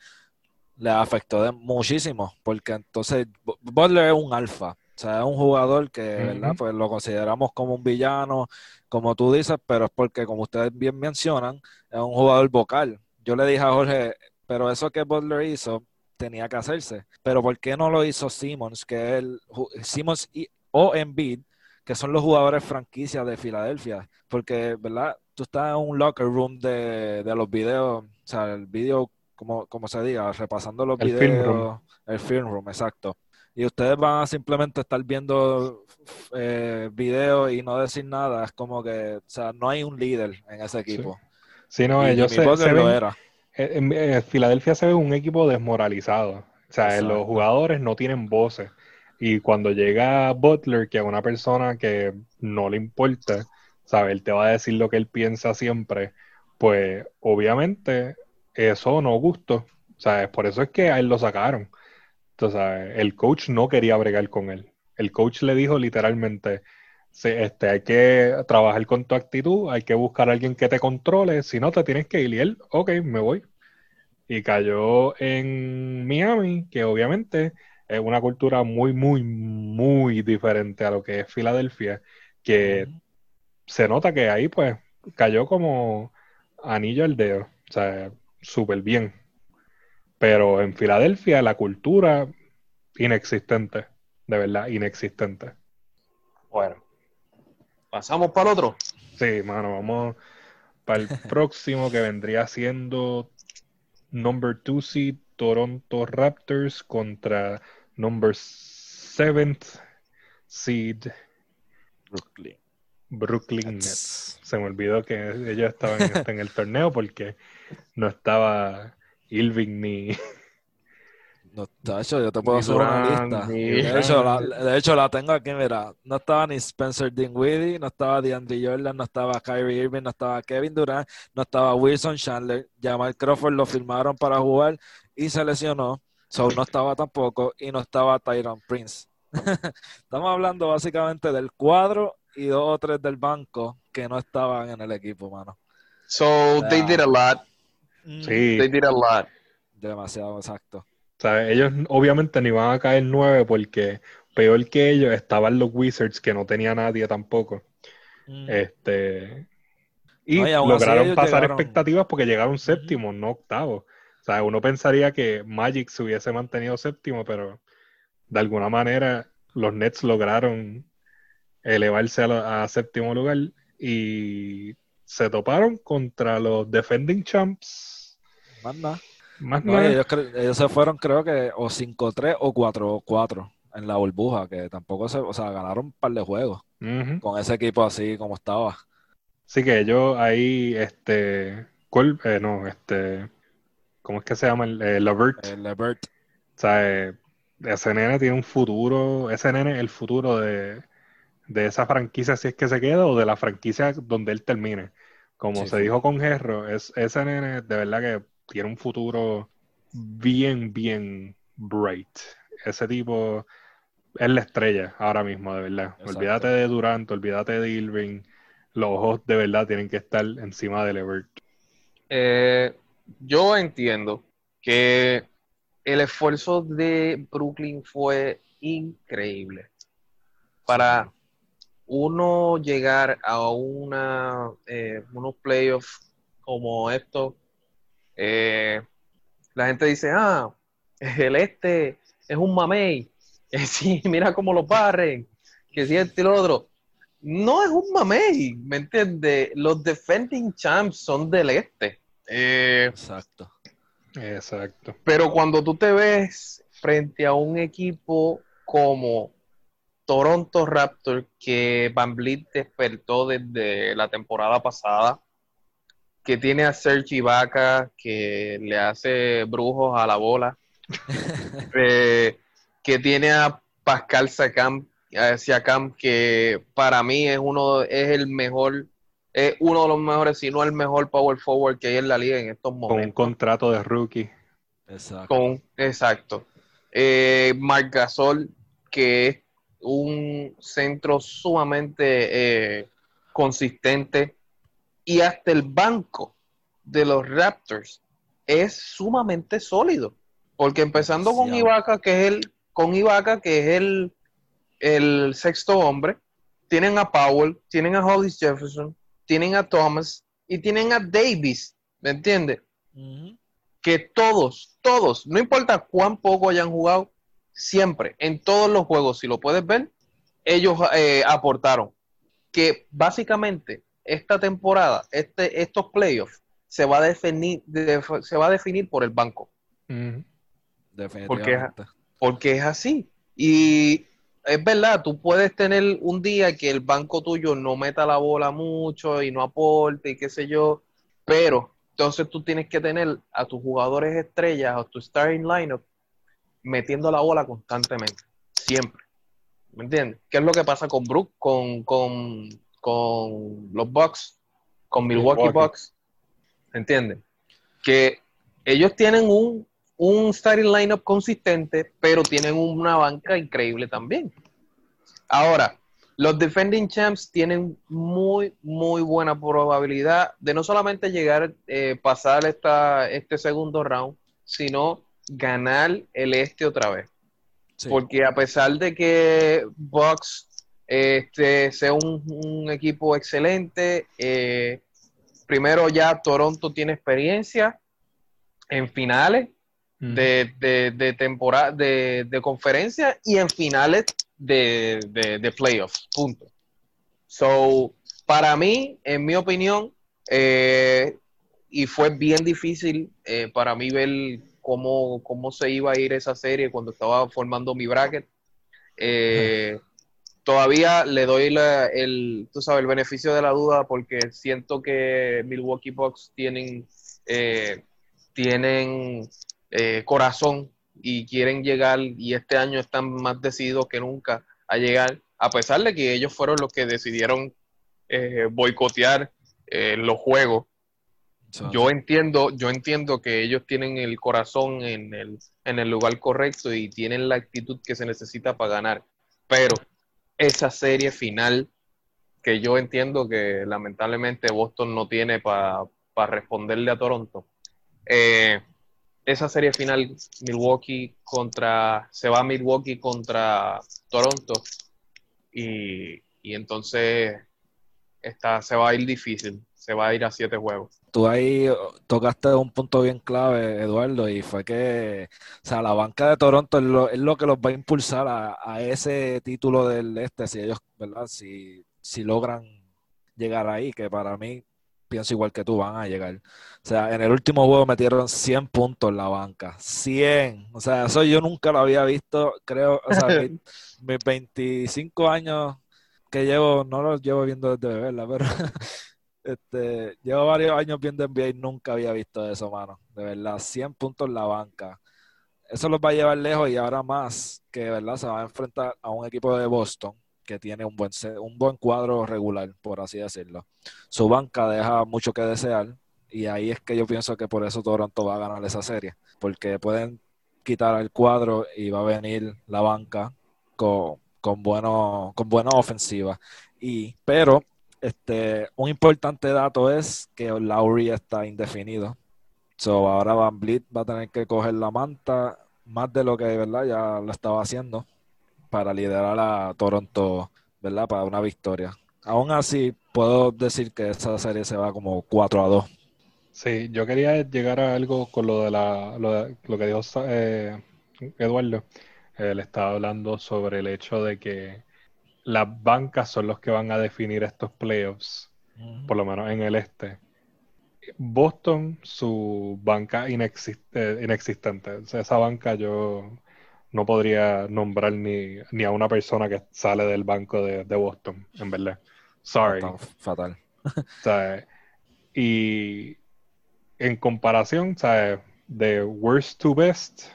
le afectó muchísimo, porque entonces Butler es un alfa, o sea, es un jugador que, ¿verdad? Pues lo consideramos como un villano, como tú dices, pero es porque, como ustedes bien mencionan, es un jugador vocal. Yo le dije a Jorge, pero eso que Butler hizo tenía que hacerse, pero ¿por qué no lo hizo Simmons, que es el Simmons y, o Embiid, que son los jugadores franquicias de Filadelfia? Porque, ¿verdad? Tú estás en un locker room de, los videos, o sea, el video, como, como se diga, repasando los videos, el film room, exacto. Y ustedes van a simplemente estar viendo eh, videos y no decir nada. Es como que, o sea, no hay un líder en ese equipo. Sí, no, ellos se, se ven, era. En, en, Filadelfia se ve un equipo desmoralizado. O sea, los jugadores no tienen voces. Y cuando llega Butler, que es una persona que no le importa, ¿sabes? Él te va a decir lo que él piensa siempre, pues obviamente eso no gustó, ¿sabes? Por eso es que a él lo sacaron. sabes, el coach no quería bregar con él. El coach le dijo literalmente, "Se- este, hay que trabajar con tu actitud, hay que buscar a alguien que te controle, si no te tienes que ir. Y él, ok, me voy. Y cayó en Miami, que obviamente es una cultura muy, muy, muy diferente a lo que es Filadelfia, que se nota que ahí pues cayó como anillo al dedo, o sea, súper bien. Pero en Filadelfia la cultura inexistente, de verdad, inexistente. Bueno, pasamos para el otro. Sí, mano, vamos para el próximo que vendría siendo number 2 seed Toronto Raptors contra number 7th seed Brooklyn. Brooklyn Nets. Se me olvidó que ellos estaban en, en el torneo porque no estaba Irving ni No, tacho, yo te puedo hacer una lista. De hecho, la, de hecho, la tengo aquí, mira. No estaba ni Spencer Dinwiddie, no estaba DeAndre Jordan, no estaba Kyrie Irving, no estaba Kevin Durant, no estaba Wilson Chandler. Jamal Crawford lo firmaron para jugar y se lesionó. So no estaba tampoco y no estaba Tyron Prince. Estamos hablando básicamente del cuadro y dos o tres del banco que no estaban en el equipo, mano. So they did a lot. Sí, They did a lot. Demasiado exacto. o sea, ellos obviamente ni iban a caer nueve porque peor que ellos estaban los Wizards que no tenía nadie tampoco. Este, y No, lograron pasar llegaron- expectativas porque llegaron séptimo, no octavo. O sea, uno pensaría que Magic se hubiese mantenido séptimo, pero de alguna manera los Nets lograron elevarse a, la- a séptimo lugar y se toparon contra los defending champs. Más nada. Más No, nada. ellos, se fueron, creo que, o 5-3 o 4-4 en la burbuja, que tampoco se, o sea, ganaron un par de juegos con ese equipo así como estaba. Así que ellos ahí, este. Eh, no, este, ¿cómo es que se llama? El, eh, Levert. El Levert, O sea, eh, ese nene tiene un futuro, ese nene es el futuro de, de esa franquicia si es que se queda o de la franquicia donde él termine. Como Sí, se sí. dijo con Gerro, es, ese nene de verdad que tiene un futuro bien, bien bright. Ese tipo es la estrella ahora mismo, de verdad. Exacto. Olvídate de Durant, olvídate de Irving. Los ojos de verdad tienen que estar encima de Levert. Eh, yo entiendo que el esfuerzo de Brooklyn fue increíble. Para uno llegar a una, eh, unos playoffs como estos, eh, la gente dice, ah, el este es un mamey, que sí, mira cómo lo barren, que si este y lo otro. No es un mamey, ¿me entiendes? Los defending champs son del este. Eh, exacto. Exacto. pero cuando tú te ves frente a un equipo como Toronto Raptors, que Van Vliet despertó desde la temporada pasada, que tiene a Serge Ibaka, que le hace brujos a la bola, eh, que tiene a Pascal Siakam, que para mí es uno es el mejor, es uno de los mejores, si no el mejor power forward que hay en la liga en estos Con un momentos. contrato de rookie. Exacto. Con, exacto. Eh, Marc Gasol, que es un centro sumamente eh, consistente. Y hasta el banco de los Raptors es sumamente sólido. Porque empezando con Demasiado. Ibaka, que es el, con Ibaka, que es el, el sexto hombre, tienen a Powell, tienen a Hollis Jefferson, tienen a Thomas y tienen a Davis, ¿me entiendes? Que todos, todos, no importa cuán poco hayan jugado, siempre, en todos los juegos, si lo puedes ver, ellos eh, aportaron. Que básicamente esta temporada, este, estos playoffs, se va a definir, de- se va a definir por el banco. Definitivamente. porque es así. Y es verdad, tú puedes tener un día que el banco tuyo no meta la bola mucho y no aporte y qué sé yo, pero entonces tú tienes que tener a tus jugadores estrellas o tu starting lineup metiendo la bola constantemente, siempre. ¿Me entiendes? ¿Qué es lo que pasa con Brook, con, con, con los Bucks, con Milwaukee Milwaukee. Bucks? ¿Me entiendes? Que ellos tienen un, un starting lineup consistente, pero tienen una banca increíble también. Ahora, los defending champs tienen muy, muy buena probabilidad de no solamente llegar, eh, pasar esta, este segundo round, sino ganar el este otra vez. Sí. Porque a pesar de que Bucks este, sea un, un equipo excelente, eh, primero ya Toronto tiene experiencia en finales de, de, de temporada de, de conferencia y en finales de, de, de playoffs. Punto. So, para mí, en mi opinión, eh, y fue bien difícil eh, para mí ver cómo, cómo se iba a ir esa serie cuando estaba formando mi bracket. Eh, todavía le doy el, tú sabes, el beneficio de la duda porque siento que Milwaukee Bucks tienen, eh, tienen eh, corazón y quieren llegar y este año están más decididos que nunca a llegar, a pesar de que ellos fueron los que decidieron boicotear los juegos. Yo entiendo, yo entiendo que ellos tienen el corazón en el, en el lugar correcto y tienen la actitud que se necesita para ganar. Pero esa serie final, que yo entiendo que lamentablemente Boston no tiene para responderle a Toronto, eh, esa serie final, Milwaukee contra, se va Milwaukee contra Toronto y, y entonces está, se va a ir difícil, se va a ir a siete juegos. Tú ahí tocaste un punto bien clave, Eduardo, y fue que, o sea, la banca de Toronto es lo, es lo que los va a impulsar a, a ese título del este, si ellos, ¿verdad? Si, si logran llegar ahí, que para mí, pienso igual que tú, van a llegar. O sea, en el último juego metieron 100 puntos en la banca, 100. O sea, eso yo nunca lo había visto, creo, o sea, mi- mis 25 años que llevo, no los llevo viendo desde bebé, ¿verdad? Pero este, llevo varios años viendo NBA y nunca había visto eso, mano. De verdad, 100 puntos en la banca. Eso los va a llevar lejos y ahora más que, ¿verdad? Se va a enfrentar a un equipo de Boston que tiene un buen, un buen cuadro regular, por así decirlo. Su banca deja mucho que desear y ahí es que yo pienso que por eso Toronto va a ganar esa serie, porque pueden quitar el cuadro y va a venir la banca con, con, bueno, con buena ofensiva. Y, pero este, un importante dato es que Lowry está indefinido. So, ahora Van Vliet va a tener que coger la manta más de lo que, ¿verdad? Ya lo estaba haciendo para liderar a Toronto, ¿verdad? Para una victoria. Aún así, puedo decir que esa serie se va como 4 a 2. Sí, yo quería llegar a algo con lo de la, lo, que dijo eh, Eduardo. Él estaba hablando sobre el hecho de que las bancas son los que van a definir estos playoffs, por lo menos en el este. Boston, su banca inexis- inexistente. Esa banca yo no podría nombrar ni, ni a una persona que sale del banco de, de Boston, en verdad. Sorry. Fatal. Sea, y en comparación, ¿sabes? De worst to best,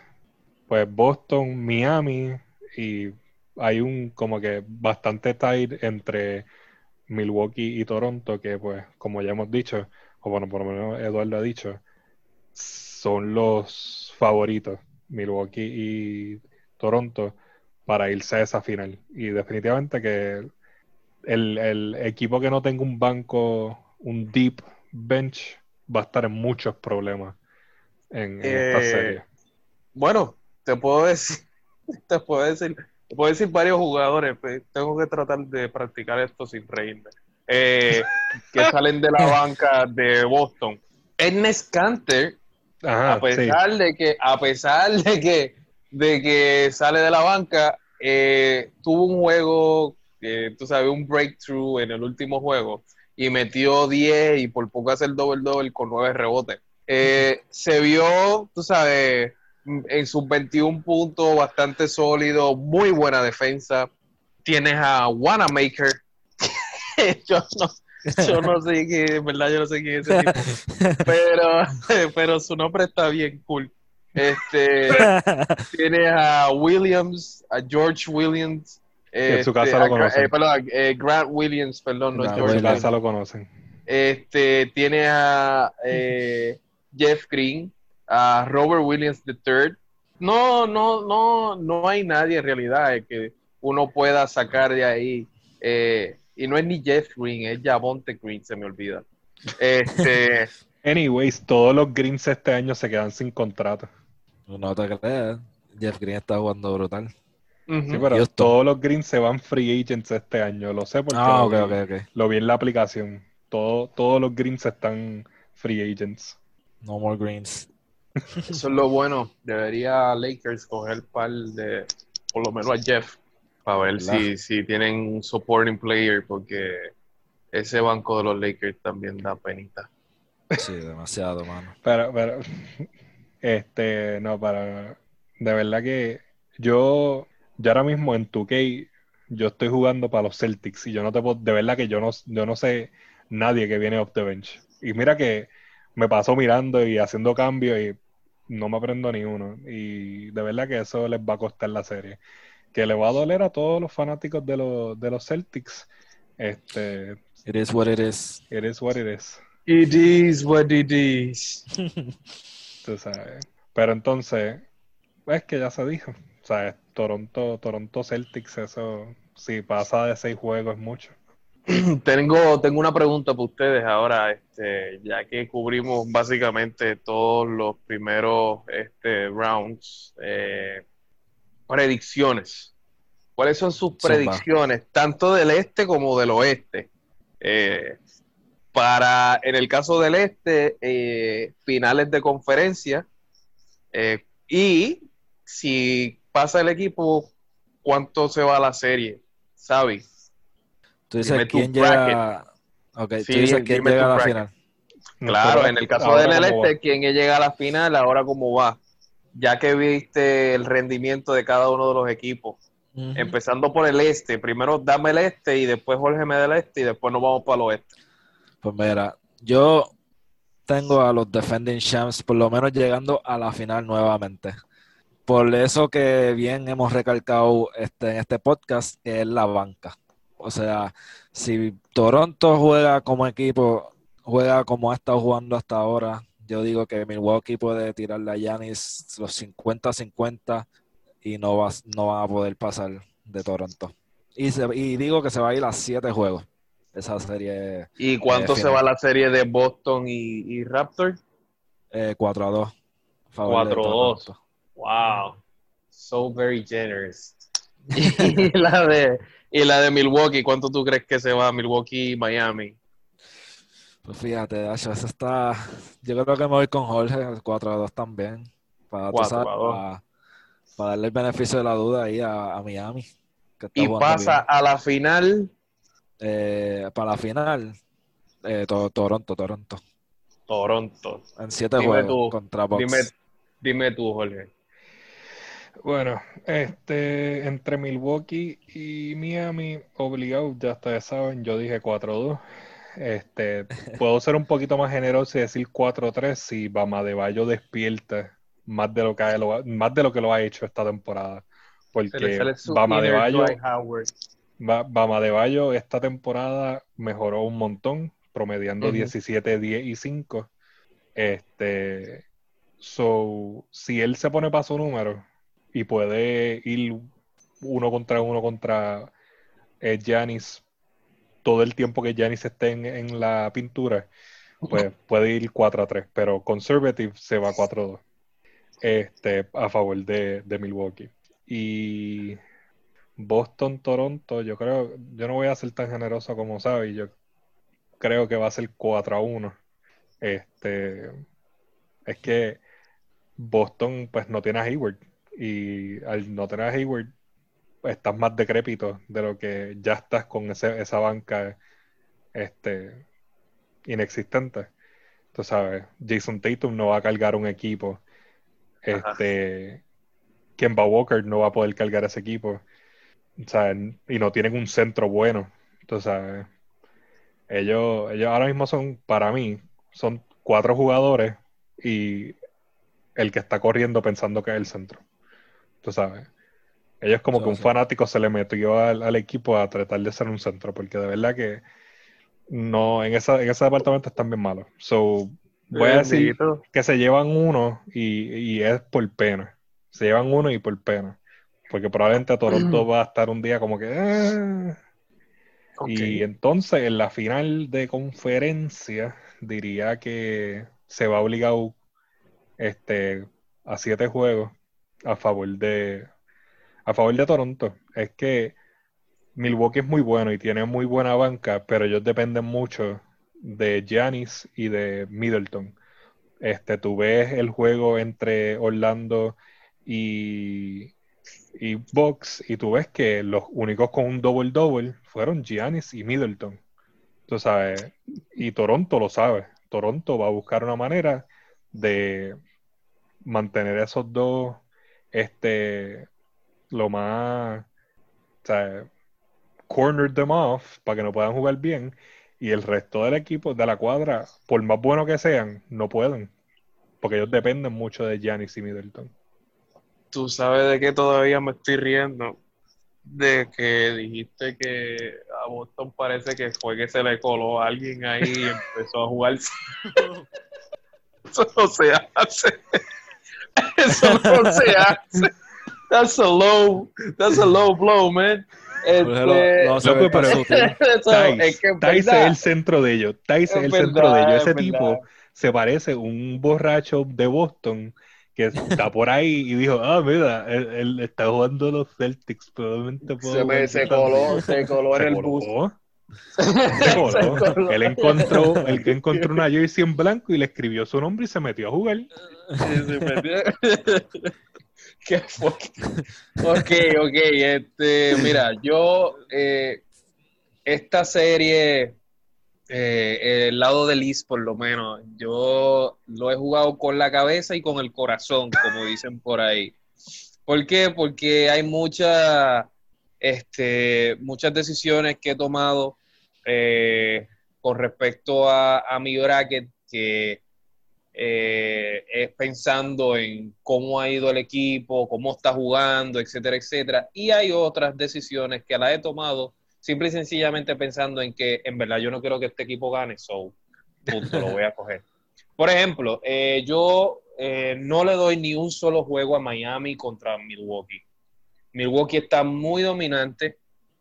pues Boston, Miami y hay un como que bastante tight entre Milwaukee y Toronto que pues como ya hemos dicho, o bueno, por lo menos Eduardo ha dicho, son los favoritos, Milwaukee y Toronto, para irse a esa final. Y definitivamente que el, el equipo que no tenga un banco, un deep bench, va a estar en muchos problemas en, en esta Eh, serie. Bueno, te puedo decir, te puedo decir, puedo decir varios jugadores, pe- tengo que tratar de practicar esto sin reírme, eh, que salen de la banca de Boston. Ernest Canter, Ajá, a pesar de que, a pesar de que, de que sale de la banca, eh, tuvo un juego, eh, tú sabes, un breakthrough en el último juego y metió 10 y por poco hace el doble doble con 9 rebotes. Eh, se vio, tú sabes, en sus 21 puntos bastante sólido, muy buena defensa. Tienes a Wanamaker. yo, no, yo no sé qué, en verdad, yo no sé quién es ese tipo pero, pero su nombre está bien cool. Este, tiene a Williams, a George Williams. en su este, casa lo a Gra- conocen. eh, perdón, eh, Grant Williams, perdón, no es Grant George en su Williams. casa lo conocen. Este, tiene a eh, Jeff Green, a Robert Williams III. No, no, no, no hay nadie en realidad eh, que uno pueda sacar de ahí. eh, y no es ni Jeff Green, es Javonte Green, se me olvida. Este, Anyways, todos los Greens este año se quedan sin contrato. No te creas. Jeff Green está jugando brutal. ujú. Sí, pero Houston. todos los Greens se van free agents este año. Lo sé porque Ah, lo, lo vi en la aplicación. Todo, todos los Greens están free agents. No more greens. Eso es lo bueno. Debería Lakers coger par de, por lo menos a Jeff, para ver ¿Verdad? si, si tienen un supporting player, porque ese banco de los Lakers también da penita. Sí, demasiado, mano. Pero, pero, este, no, para, de verdad que yo, yo ahora mismo en 2K, yo estoy jugando para los Celtics y yo no te puedo, de verdad que yo no, yo no sé nadie que viene off the bench. Y mira que me paso mirando y haciendo cambios y no me aprendo ni uno. Y de verdad que eso les va a costar la serie. Que le va a doler a todos los fanáticos de los, de los Celtics. Este, It is what it is. it is what it is. It is what it is. Tú sabes. Pero entonces, es que ya se dijo. O sea, Toronto, Toronto Celtics, eso, si pasa de seis juegos es mucho. Tengo, tengo una pregunta para ustedes ahora, este, ya que cubrimos básicamente todos los primeros este, rounds. eh, predicciones. ¿Cuáles son sus predicciones, tanto del este como del oeste? Eh, para, en el caso del este, eh, finales de conferencia. eh, y si pasa el equipo, ¿cuánto se va a la serie? ¿Sabi? Tú dices quién llega. Ok, Sí, tú dices quién llega a la bracket. final. Claro, Nosotros- en el caso del este, ¿quién llega a la final? Ahora cómo va. Ya que viste el rendimiento de cada uno de los equipos. Empezando por el este. Primero dame el este y después Jorge me da el este y después nos vamos para el oeste. Pues mira, yo tengo a los defending champs por lo menos llegando a la final nuevamente. Por eso que bien hemos recalcado este, en este podcast, que es la banca. O sea, si Toronto juega como equipo, juega como ha estado jugando hasta ahora, yo digo que Milwaukee puede tirarle a Giannis los 50-50 y no, va, no van a poder pasar de Toronto. Y, se- y digo que se va a ir a siete juegos. Esa serie ¿Y cuánto Eh, se final. va la serie de Boston y, y Raptor? Eh, 4 a 2. Favor de 4 a 2. Toronto. Wow. So very generous. y, la de, y la de Milwaukee, ¿cuánto tú crees que se va a Milwaukee y Miami? Pues fíjate, Dacho, eso está. Yo creo que me voy con Jorge, 4 a 2 también. Para, tú 4 sabes, a 2. para, para darle el beneficio de la duda ahí a, a Miami. que Y pasa a la final. Eh, para la final, eh, To- Toronto, Toronto. Toronto. En 7 Dime juegos tú, contra Bucks. Dime, dime tú, Jorge. Bueno, este, entre Milwaukee y Miami, obligado, ya ustedes saben, yo dije 4-2. Este, puedo ser un poquito más generoso y decir 4-3 si Bama de Bayo despierta más de lo que ha, lo- más de lo que lo ha hecho esta temporada. Porque Bama de Bayo, Bama de Bayo esta temporada mejoró un montón, promediando Ujú. 17, 10 y 5. Este, so, si él se pone para su número y puede ir uno contra uno contra eh, Giannis todo el tiempo que Giannis esté en, en la pintura, pues puede ir 4 a 3, pero Conservative se va 4 a 2 este, a favor de, de Milwaukee. Y Boston, Toronto, yo creo, yo no voy a ser tan generoso como sabe, yo creo que va a ser 4 a 1. Este, es que Boston pues no tiene a Hayward y al no tener a Hayward estás más decrépito de lo que ya estás con ese- esa banca este, inexistente. Tú sabes, Jason Tatum no va a cargar un equipo. Ajá. Este, Kemba Walker no va a poder cargar ese equipo. O sea, y no tienen un centro bueno. Tú sabes, ellos, ellos ahora mismo son, para mí, son cuatro jugadores y el que está corriendo pensando que es el centro. Tú sabes. Ellos como Sí, que un sí. fanático se le metió al, al equipo a tratar de ser un centro, porque de verdad que no, en, esa, en ese departamento están bien malos. So, Voy a decir Bendito. que se llevan uno y, y es por pena. Se llevan uno y por pena. Porque probablemente Toronto va a estar un día como que... "Ah". Y entonces en la final de conferencia diría que se va obligado este, a siete juegos a favor de a favor de Toronto. Es que Milwaukee es muy bueno y tiene muy buena banca, pero ellos dependen mucho de Giannis y de Middleton. Este, tú ves el juego entre Orlando y, y Bucks y tú ves que los únicos con un double-double fueron Giannis y Middleton. Tú sabes, y Toronto lo sabe. Toronto va a buscar una manera de mantener esos dos este, lo más, o sea, corner them off para que no puedan jugar bien y el resto del equipo de la cuadra, por más bueno que sean, no pueden, porque ellos dependen mucho de Giannis y Middleton. Tú sabes de qué todavía me estoy riendo. De que dijiste que a Boston parece que fue que se le coló a alguien ahí y empezó a jugar. Eso no se hace. Eso no se hace. That's a low, that's a low blow, man. Pues lo- Este, lo eso, Tice, es que es Tice es verdad. el centro de ellos, Tice es, el verdad, centro de ellos. Ese es tipo verdad. se parece a un borracho de Boston que está por ahí y dijo, ah, mira, él, él está jugando los Celtics, probablemente puedo Se, me, se yo también". coló, se coló en el coló. bus. Él encontró, él encontró una jersey en blanco y le escribió su nombre y se metió a jugar. Sí, se metió. ¿Qué fue? Ok, ok. Este, mira, yo eh, esta serie, eh, el lado del East por lo menos, yo lo he jugado con la cabeza y con el corazón, como dicen por ahí. ¿Por qué? Porque hay mucha, este, muchas decisiones que he tomado eh, con respecto a, mi bracket que eh, es pensando en cómo ha ido el equipo, cómo está jugando, etcétera, etcétera. Y hay otras decisiones que las he tomado simple y sencillamente pensando en que en verdad yo no quiero que este equipo gane, so punto, lo voy a coger. Por ejemplo, eh, yo no le doy ni un solo juego a Miami contra Milwaukee. Milwaukee está muy dominante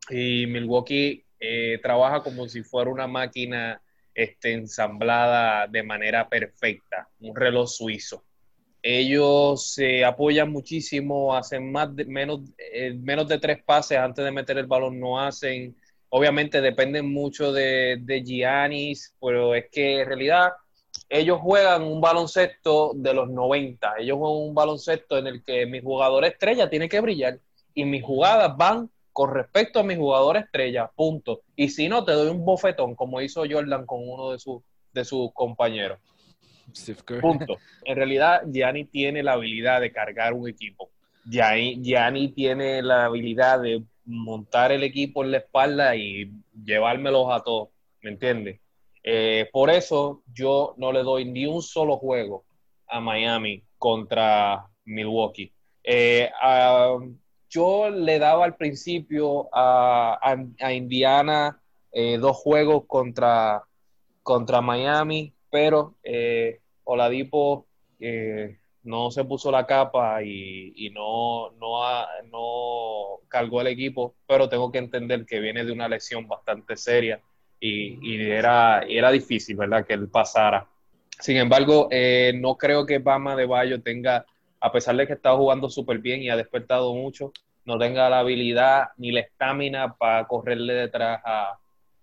y Milwaukee eh, trabaja como si fuera una máquina este, ensamblada de manera perfecta, un reloj suizo. Ellos se apoyan muchísimo, hacen más de, menos, eh, menos de tres pases antes de meter el balón, no hacen. Obviamente dependen mucho de, de Giannis, pero es que en realidad ellos juegan un baloncesto de los 90. Ellos juegan un baloncesto en el que mi jugador estrella tiene que brillar y mis jugadas van con respecto a mi jugador estrella, punto. Y si no, te doy un bofetón, como hizo Jordan con uno de, sus de sus compañeros. Punto. En realidad, Gianni tiene la habilidad de cargar un equipo. Gianni, Gianni tiene la habilidad de montar el equipo en la espalda y llevármelos a todos. ¿Me entiendes? Eh, por eso yo no le doy ni un solo juego a Miami contra Milwaukee. Eh, yo le daba al principio a, Indiana eh, dos juegos contra, contra Miami, pero eh, Oladipo eh, no se puso la capa y, y no, no, no cargó el equipo, pero tengo que entender que viene de una lesión bastante seria y, y era, y era difícil, ¿verdad? Que él pasara. Sin embargo, eh, no creo que Bama de Bayo tenga, a pesar de que está jugando súper bien y ha despertado mucho, no tenga la habilidad ni la estamina para correrle detrás a,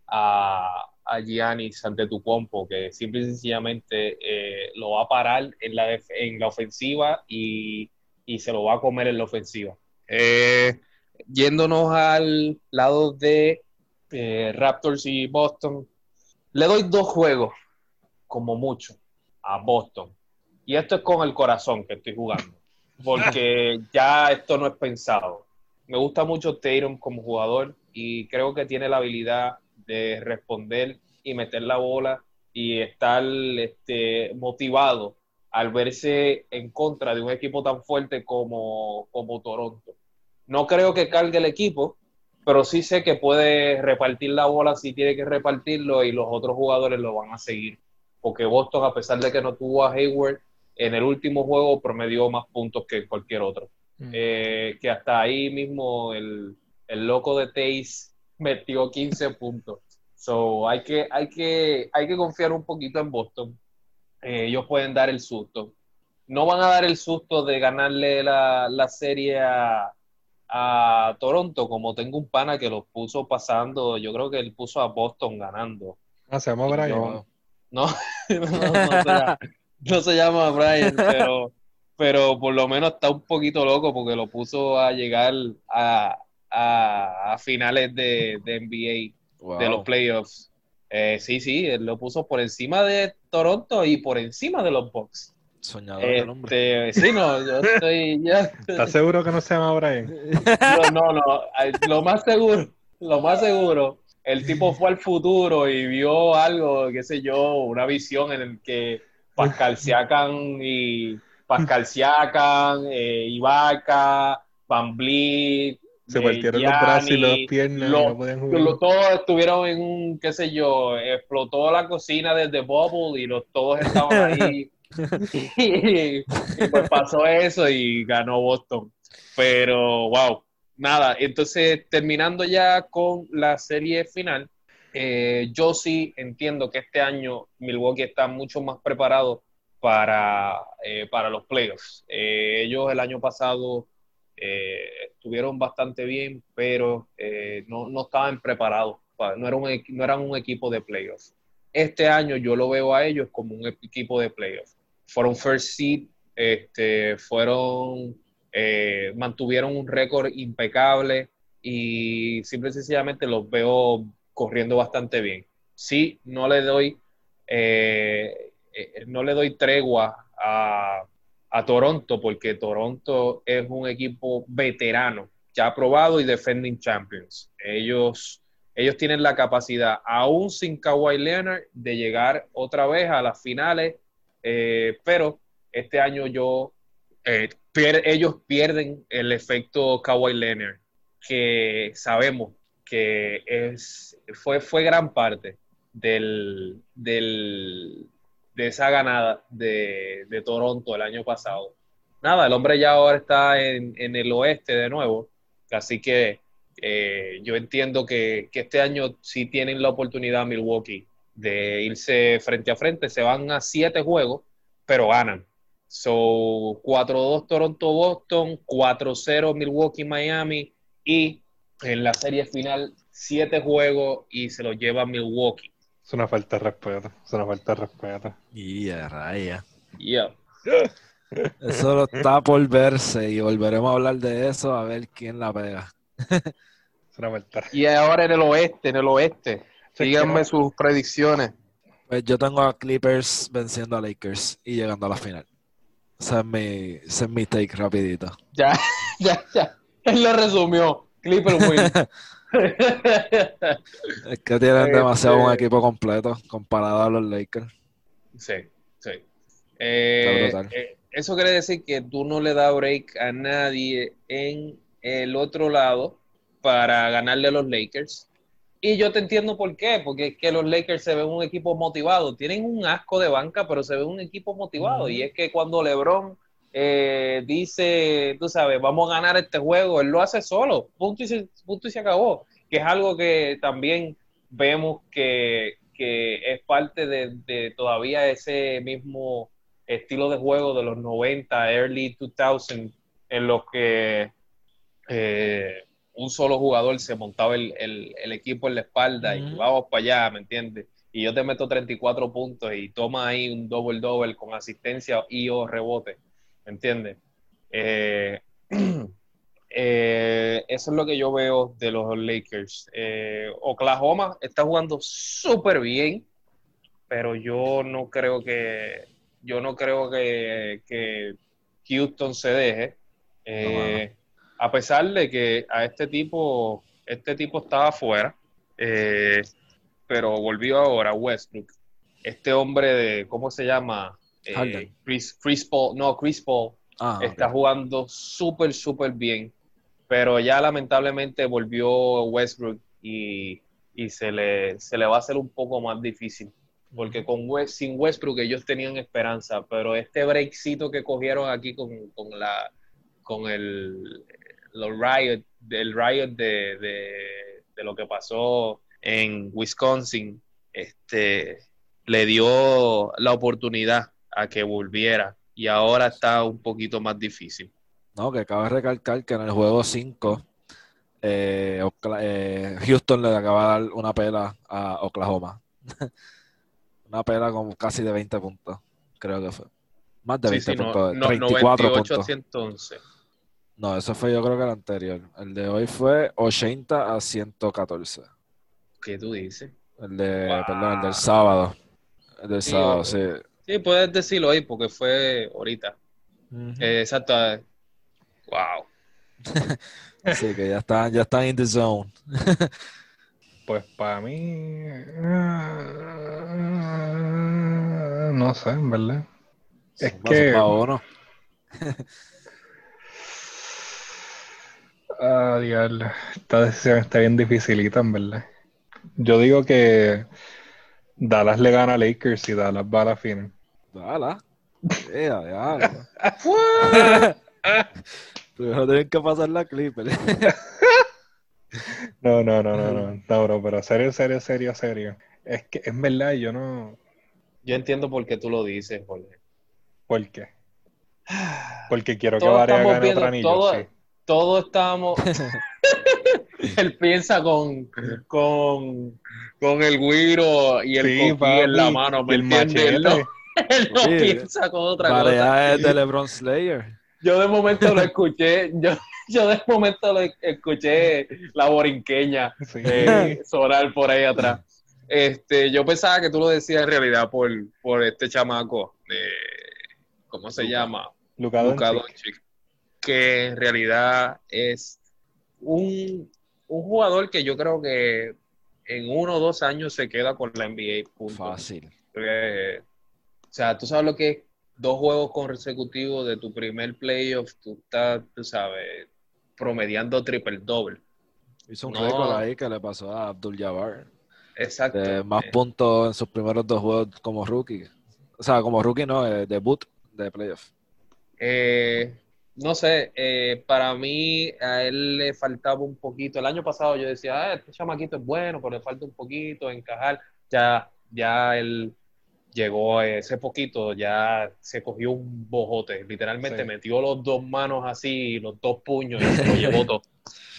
a, a Giannis ante tu compo, que simple y sencillamente eh, lo va a parar en la, en la ofensiva y, y se lo va a comer en la ofensiva. Eh, yéndonos al lado de eh, Raptors y Boston, le doy dos juegos, como mucho, a Boston. Y esto es con el corazón que estoy jugando, porque ya esto no es pensado. Me gusta mucho Tatum como jugador y creo que tiene la habilidad de responder y meter la bola y estar este, motivado al verse en contra de un equipo tan fuerte como, como Toronto. No creo que cargue el equipo, pero sí sé que puede repartir la bola si tiene que repartirlo y los otros jugadores lo van a seguir. porque Boston, a pesar de que no tuvo a Hayward, en el último juego promedió más puntos que cualquier otro. Mm. Eh, que hasta ahí mismo el, el loco de Taze metió 15 puntos. So, hay que, hay que, hay que confiar un poquito en Boston. Eh, ellos pueden dar el susto. No van a dar el susto de ganarle la, la serie a, a Toronto, como tengo un pana que los puso pasando, yo creo que él puso a Boston ganando. Ah, se llama Brian. No, no, no, no se llama, no se llama Brian, pero, pero por lo menos está un poquito loco porque lo puso a llegar a, a, a finales de, de NBA, Wow. de los playoffs. Eh, sí, sí, él lo puso por encima de Toronto y por encima de los Bucks. Soñador el hombre. Este, sí, no, yo estoy ya. ¿Estás seguro que no se llama Brian? No, no, no. Ay, Lo más seguro, lo más seguro, el tipo fue al futuro y vio algo, qué sé yo, una visión en el que Pascal Siakam y Pascal Siakam, eh, Ibaka, Van Vliet, Se eh, partieron los brazos y las piernas lo- no podían jugar. lo- todos estuvieron en un, qué sé yo, explotó la cocina desde Bubble y los, todos estaban ahí. y, y pues pasó eso y ganó Boston. Pero, wow, nada. Entonces, terminando ya con la serie final, eh, yo sí entiendo que este año Milwaukee está mucho más preparado para, eh, para los playoffs. Eh, ellos el año pasado eh, estuvieron bastante bien, pero eh, no, no estaban preparados. pa- No, era no eran un equipo de playoffs. Este año yo lo veo a ellos como un equipo de playoffs. Fueron first seed, este, fueron, mantuvieron un récord impecable y simple y sencillamente los veo corriendo bastante bien. Sí, no le doy, eh, no le doy tregua a, a Toronto porque Toronto es un equipo veterano, ya probado y defending champions. Ellos, ellos tienen la capacidad, aún sin Kawhi Leonard, de llegar otra vez a las finales, eh, pero este año yo, eh, ellos pierden el efecto Kawhi Leonard, que sabemos que es, fue, fue gran parte del, del, de esa ganada de, de Toronto el año pasado. Nada, el hombre ya ahora está en, en el oeste de nuevo, así que eh, yo entiendo que, que este año sí tienen la oportunidad Milwaukee de irse frente a frente, se van a siete juegos, pero ganan. So, 4-2 Toronto-Boston, 4-0 Milwaukee-Miami y en la serie final siete juegos y se lo lleva Milwaukee. Es una falta de respeto. Es una falta de respeto. Y a raya. Yeah. Eso lo está por verse y volveremos a hablar de eso a ver quién la pega. Es una falta de Y ahora en el oeste, en el oeste. Díganme sus predicciones. Pues yo tengo a Clippers venciendo a Lakers y llegando a la final. Ese es mi, ese es mi take rapidito. Ya, ya, ya. Él lo resumió. Clipper win. Es que tienen Este- demasiado un equipo completo comparado a los Lakers. sí, sí. Eh, eh, eso quiere decir que tú no le das break a nadie en el otro lado para ganarle a los Lakers. Y yo te entiendo por qué, porque es que los Lakers se ven un equipo motivado. Tienen un asco de banca, pero se ven un equipo motivado. Y es que cuando LeBron eh, dice, tú sabes, vamos a ganar este juego, él lo hace solo, punto y se, punto y se acabó. Que es algo que también vemos que, que es parte de, de todavía ese mismo estilo de juego de los 90, early 2000, en los que eh, un solo jugador se montaba el, el- el equipo en la espalda y vamos para allá, ¿me entiendes? Y yo te meto 34 puntos y toma ahí un double-double con asistencia y o rebote, ¿me entiendes? Eh, eh, eso es lo que yo veo de los Lakers. Eh, Oklahoma está jugando súper bien, pero yo no creo que yo no creo que, que Houston se deje. Eh, a pesar de que a este tipo, este tipo estaba afuera, pero volvió ahora Westbrook. Este hombre de, ¿cómo se llama? Eh. Chris, Chris Paul, no, Chris Paul Ah, está jugando súper, súper bien, pero ya lamentablemente volvió Westbrook y, y se, le, se le va a hacer un poco más difícil. porque con West, sin Westbrook ellos tenían esperanza, pero este breakcito que cogieron aquí con, con la con el los riot, el riot de, de, de lo que pasó en Wisconsin, este le dio la oportunidad a que volviera y ahora está un poquito más difícil. No, que cabe recalcar que en el juego 5 eh, eh, Houston le acaba de dar una pela a Oklahoma. una pela con casi de 20 puntos, creo que fue. Más de Sí, 20 sí, no, puntos, no, 34 98 a puntos. 111. No, eso fue yo creo que el anterior. El de hoy fue 80 a 114. ¿Qué tú dices? El de, Wow. perdón, el del sábado. El del Sí, sábado, o- sí. Sí, puedes decirlo hoy porque fue ahorita. Eh, exacto. Wow. Sí, que ya están, ya están in the zone. Pues para mí. No sé, en verdad. Es Zumba, que- uno. Ah, diablo. Esta decisión está bien dificilita, en verdad. Yo digo que Dallas le gana a Lakers y Dallas va a la final. Dala. Yeah, diablo. Primero tienen que pasar la Clipper. No, no, no, no, no, no, bro, pero serio, serio, serio, serio. Es que es verdad, yo no. Yo entiendo por qué tú lo dices, Jorge. ¿Por qué? Porque quiero que Varea gane viendo, otro anillo, todo- sí. Todos estábamos. Él piensa con, con, con el guiro y el Sí, coquí papi, en la mano, ¿me el entiendes? Él no, él piensa con otra cosa. De LeBron Slayer. Yo de momento lo escuché, yo, yo de momento lo escuché la borinqueña Sí. eh, sonar por ahí atrás. Este, yo pensaba que tú lo decías en realidad por, por este chamaco, de, ¿cómo se llama? Doncic, que en realidad es un, un jugador que yo creo que en uno o dos años se queda con la NBA. Punto. Fácil. O sea, tú sabes lo que es dos juegos consecutivos de tu primer playoff, tú estás, tú sabes, promediando triple doble. Hizo un No. récord ahí que le pasó a Abdul Jabbar. Exacto. De más Eh, puntos en sus primeros dos juegos como rookie. O sea, como rookie no, eh, debut de playoff. Eh, no sé, eh, para mí a él le faltaba un poquito. El año pasado yo decía, ah, este chamaquito es bueno, pero le falta un poquito encajar. Ya, ya él llegó ese poquito, ya se cogió un bojote. Literalmente Sí. metió los dos manos así, los dos puños y se lo llevó todo.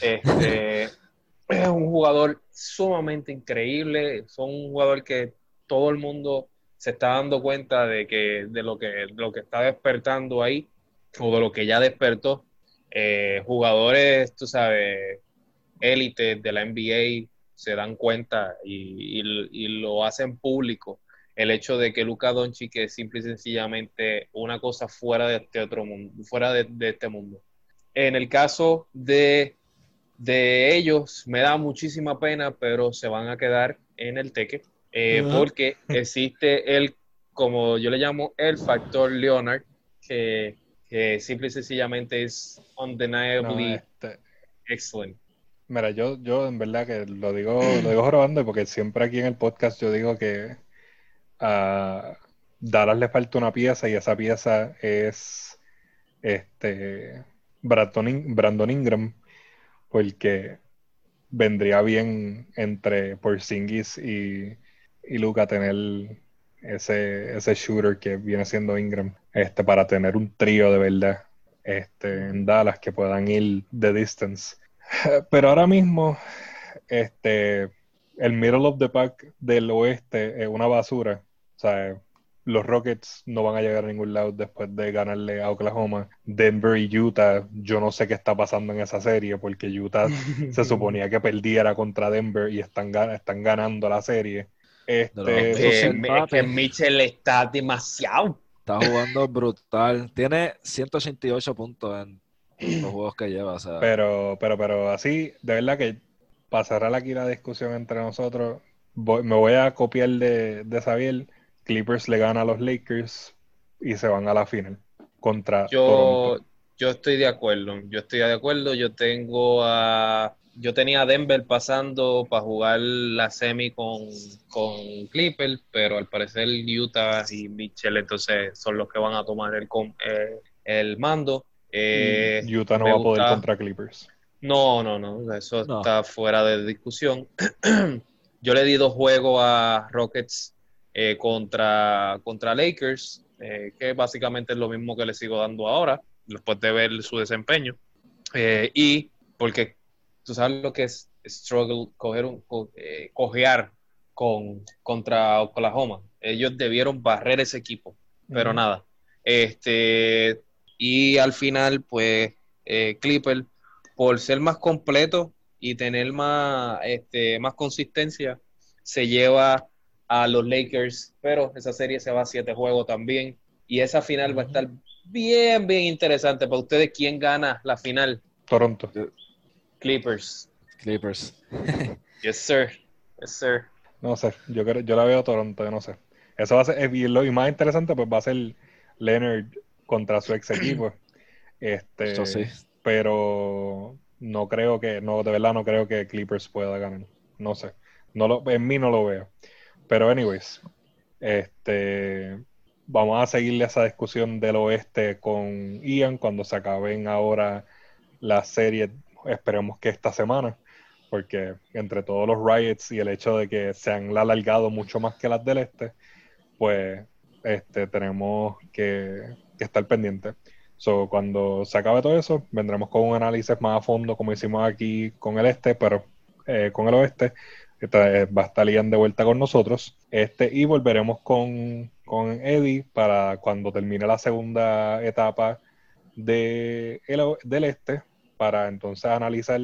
Este, es un jugador sumamente increíble. Es un jugador que todo el mundo se está dando cuenta de que de lo que de lo que está despertando ahí o de lo que ya despertó Eh, jugadores tú sabes élites de la NBA se dan cuenta y, y- y lo hacen público el hecho de que Luka Doncic es simple y sencillamente una cosa fuera de este otro mundo fuera de, de este mundo en el caso de de ellos me da muchísima pena pero se van a quedar en el teque eh, Ajá. porque existe el, como yo le llamo, el factor Leonard, que, que simple y sencillamente es No, undeniably este, excellent. Mira, yo, yo en verdad que lo digo, lo digo jorobando porque siempre aquí en el podcast yo digo que a Dallas le falta una pieza y esa pieza es este Brandon, Brandon Ingram, porque vendría bien entre Porzingis y, y Luka tener ese, ese shooter que viene siendo Ingram, este, para tener un trío de verdad este, en Dallas que puedan ir de distance. Pero ahora mismo, este, el middle of the pack del oeste es una basura. O sea, los Rockets no van a llegar a ningún lado después de ganarle a Oklahoma. Denver y Utah, yo no sé qué está pasando en esa serie, porque Utah se suponía que perdiera contra Denver y están, están ganando la serie. Este, No, es que Mitchell está demasiado. Está jugando brutal. Tiene 188 puntos en los juegos que lleva. O sea, Pero, pero, pero así, de verdad que para cerrar aquí la discusión entre nosotros, voy- me voy a copiar de, de Xavier. Clippers le gana a los Lakers y se van a la final contra Yo, Toronto. yo estoy de acuerdo. Yo estoy de acuerdo. Yo tengo a yo tenía a Denver pasando para jugar la semi con, con Clipper, pero al parecer Utah y Mitchell entonces son los que van a tomar el, eh, el mando. Eh, Utah no va a poder gusta- contra Clippers. No, no, no, eso No. está fuera de discusión. Yo le di dos juegos a Rockets eh, contra, contra Lakers, eh, que básicamente es lo mismo que le sigo dando ahora, después de ver su desempeño. Eh, y porque tú sabes lo que es struggle, coger un, co- eh, cojear con, contra Oklahoma. Ellos debieron barrer ese equipo, pero nada. Este, y al final, pues, eh, Clipper, por ser más completo y tener más, este, más consistencia, se lleva a los Lakers, pero esa serie se va a siete juegos también. Y esa final va a estar bien, bien interesante. Para ustedes, ¿quién gana la final? Toronto. Clippers. Clippers. Yes, sir. Yes, sir. No sé, yo creo, yo la veo Toronto, yo no sé. Eso va a ser, y lo y más interesante, pues va a ser Leonard contra su ex equipo. Este, Eso sí. pero no creo que, no, de verdad no creo que Clippers pueda ganar. No sé. No lo, en mí no lo veo. Pero anyways, este vamos a seguirle esa discusión del oeste con Ian cuando se acaben ahora las series, esperemos que esta semana, porque entre todos los riots y el hecho de que se han alargado mucho más que las del este, pues este tenemos que, estar pendientes. So, cuando se acabe todo eso, vendremos con un análisis más a fondo, como hicimos aquí con el este, pero eh, con el oeste. Va a estar Ian de vuelta con nosotros. Este, y volveremos con, con Eddie para cuando termine la segunda etapa de el del este, para entonces analizar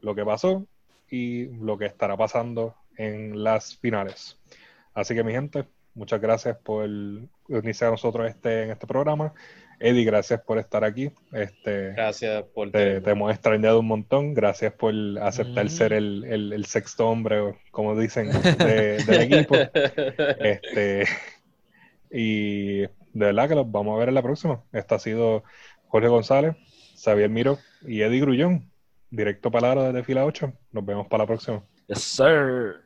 lo que pasó y lo que estará pasando en las finales. Así que mi gente, muchas gracias por unirse a nosotros este, en este programa. Eddie, gracias por estar aquí. Este, Gracias por te, hemos extrañado un montón. Gracias por aceptar Mm. ser el, el- el sexto hombre, como dicen, de- del equipo. Este, y de verdad que los vamos a ver en la próxima. Esto ha sido Jorge González, Xavier Miro y Eddie Grullón. Directo palabra desde fila 8. Nos vemos para la próxima. Yes, sir.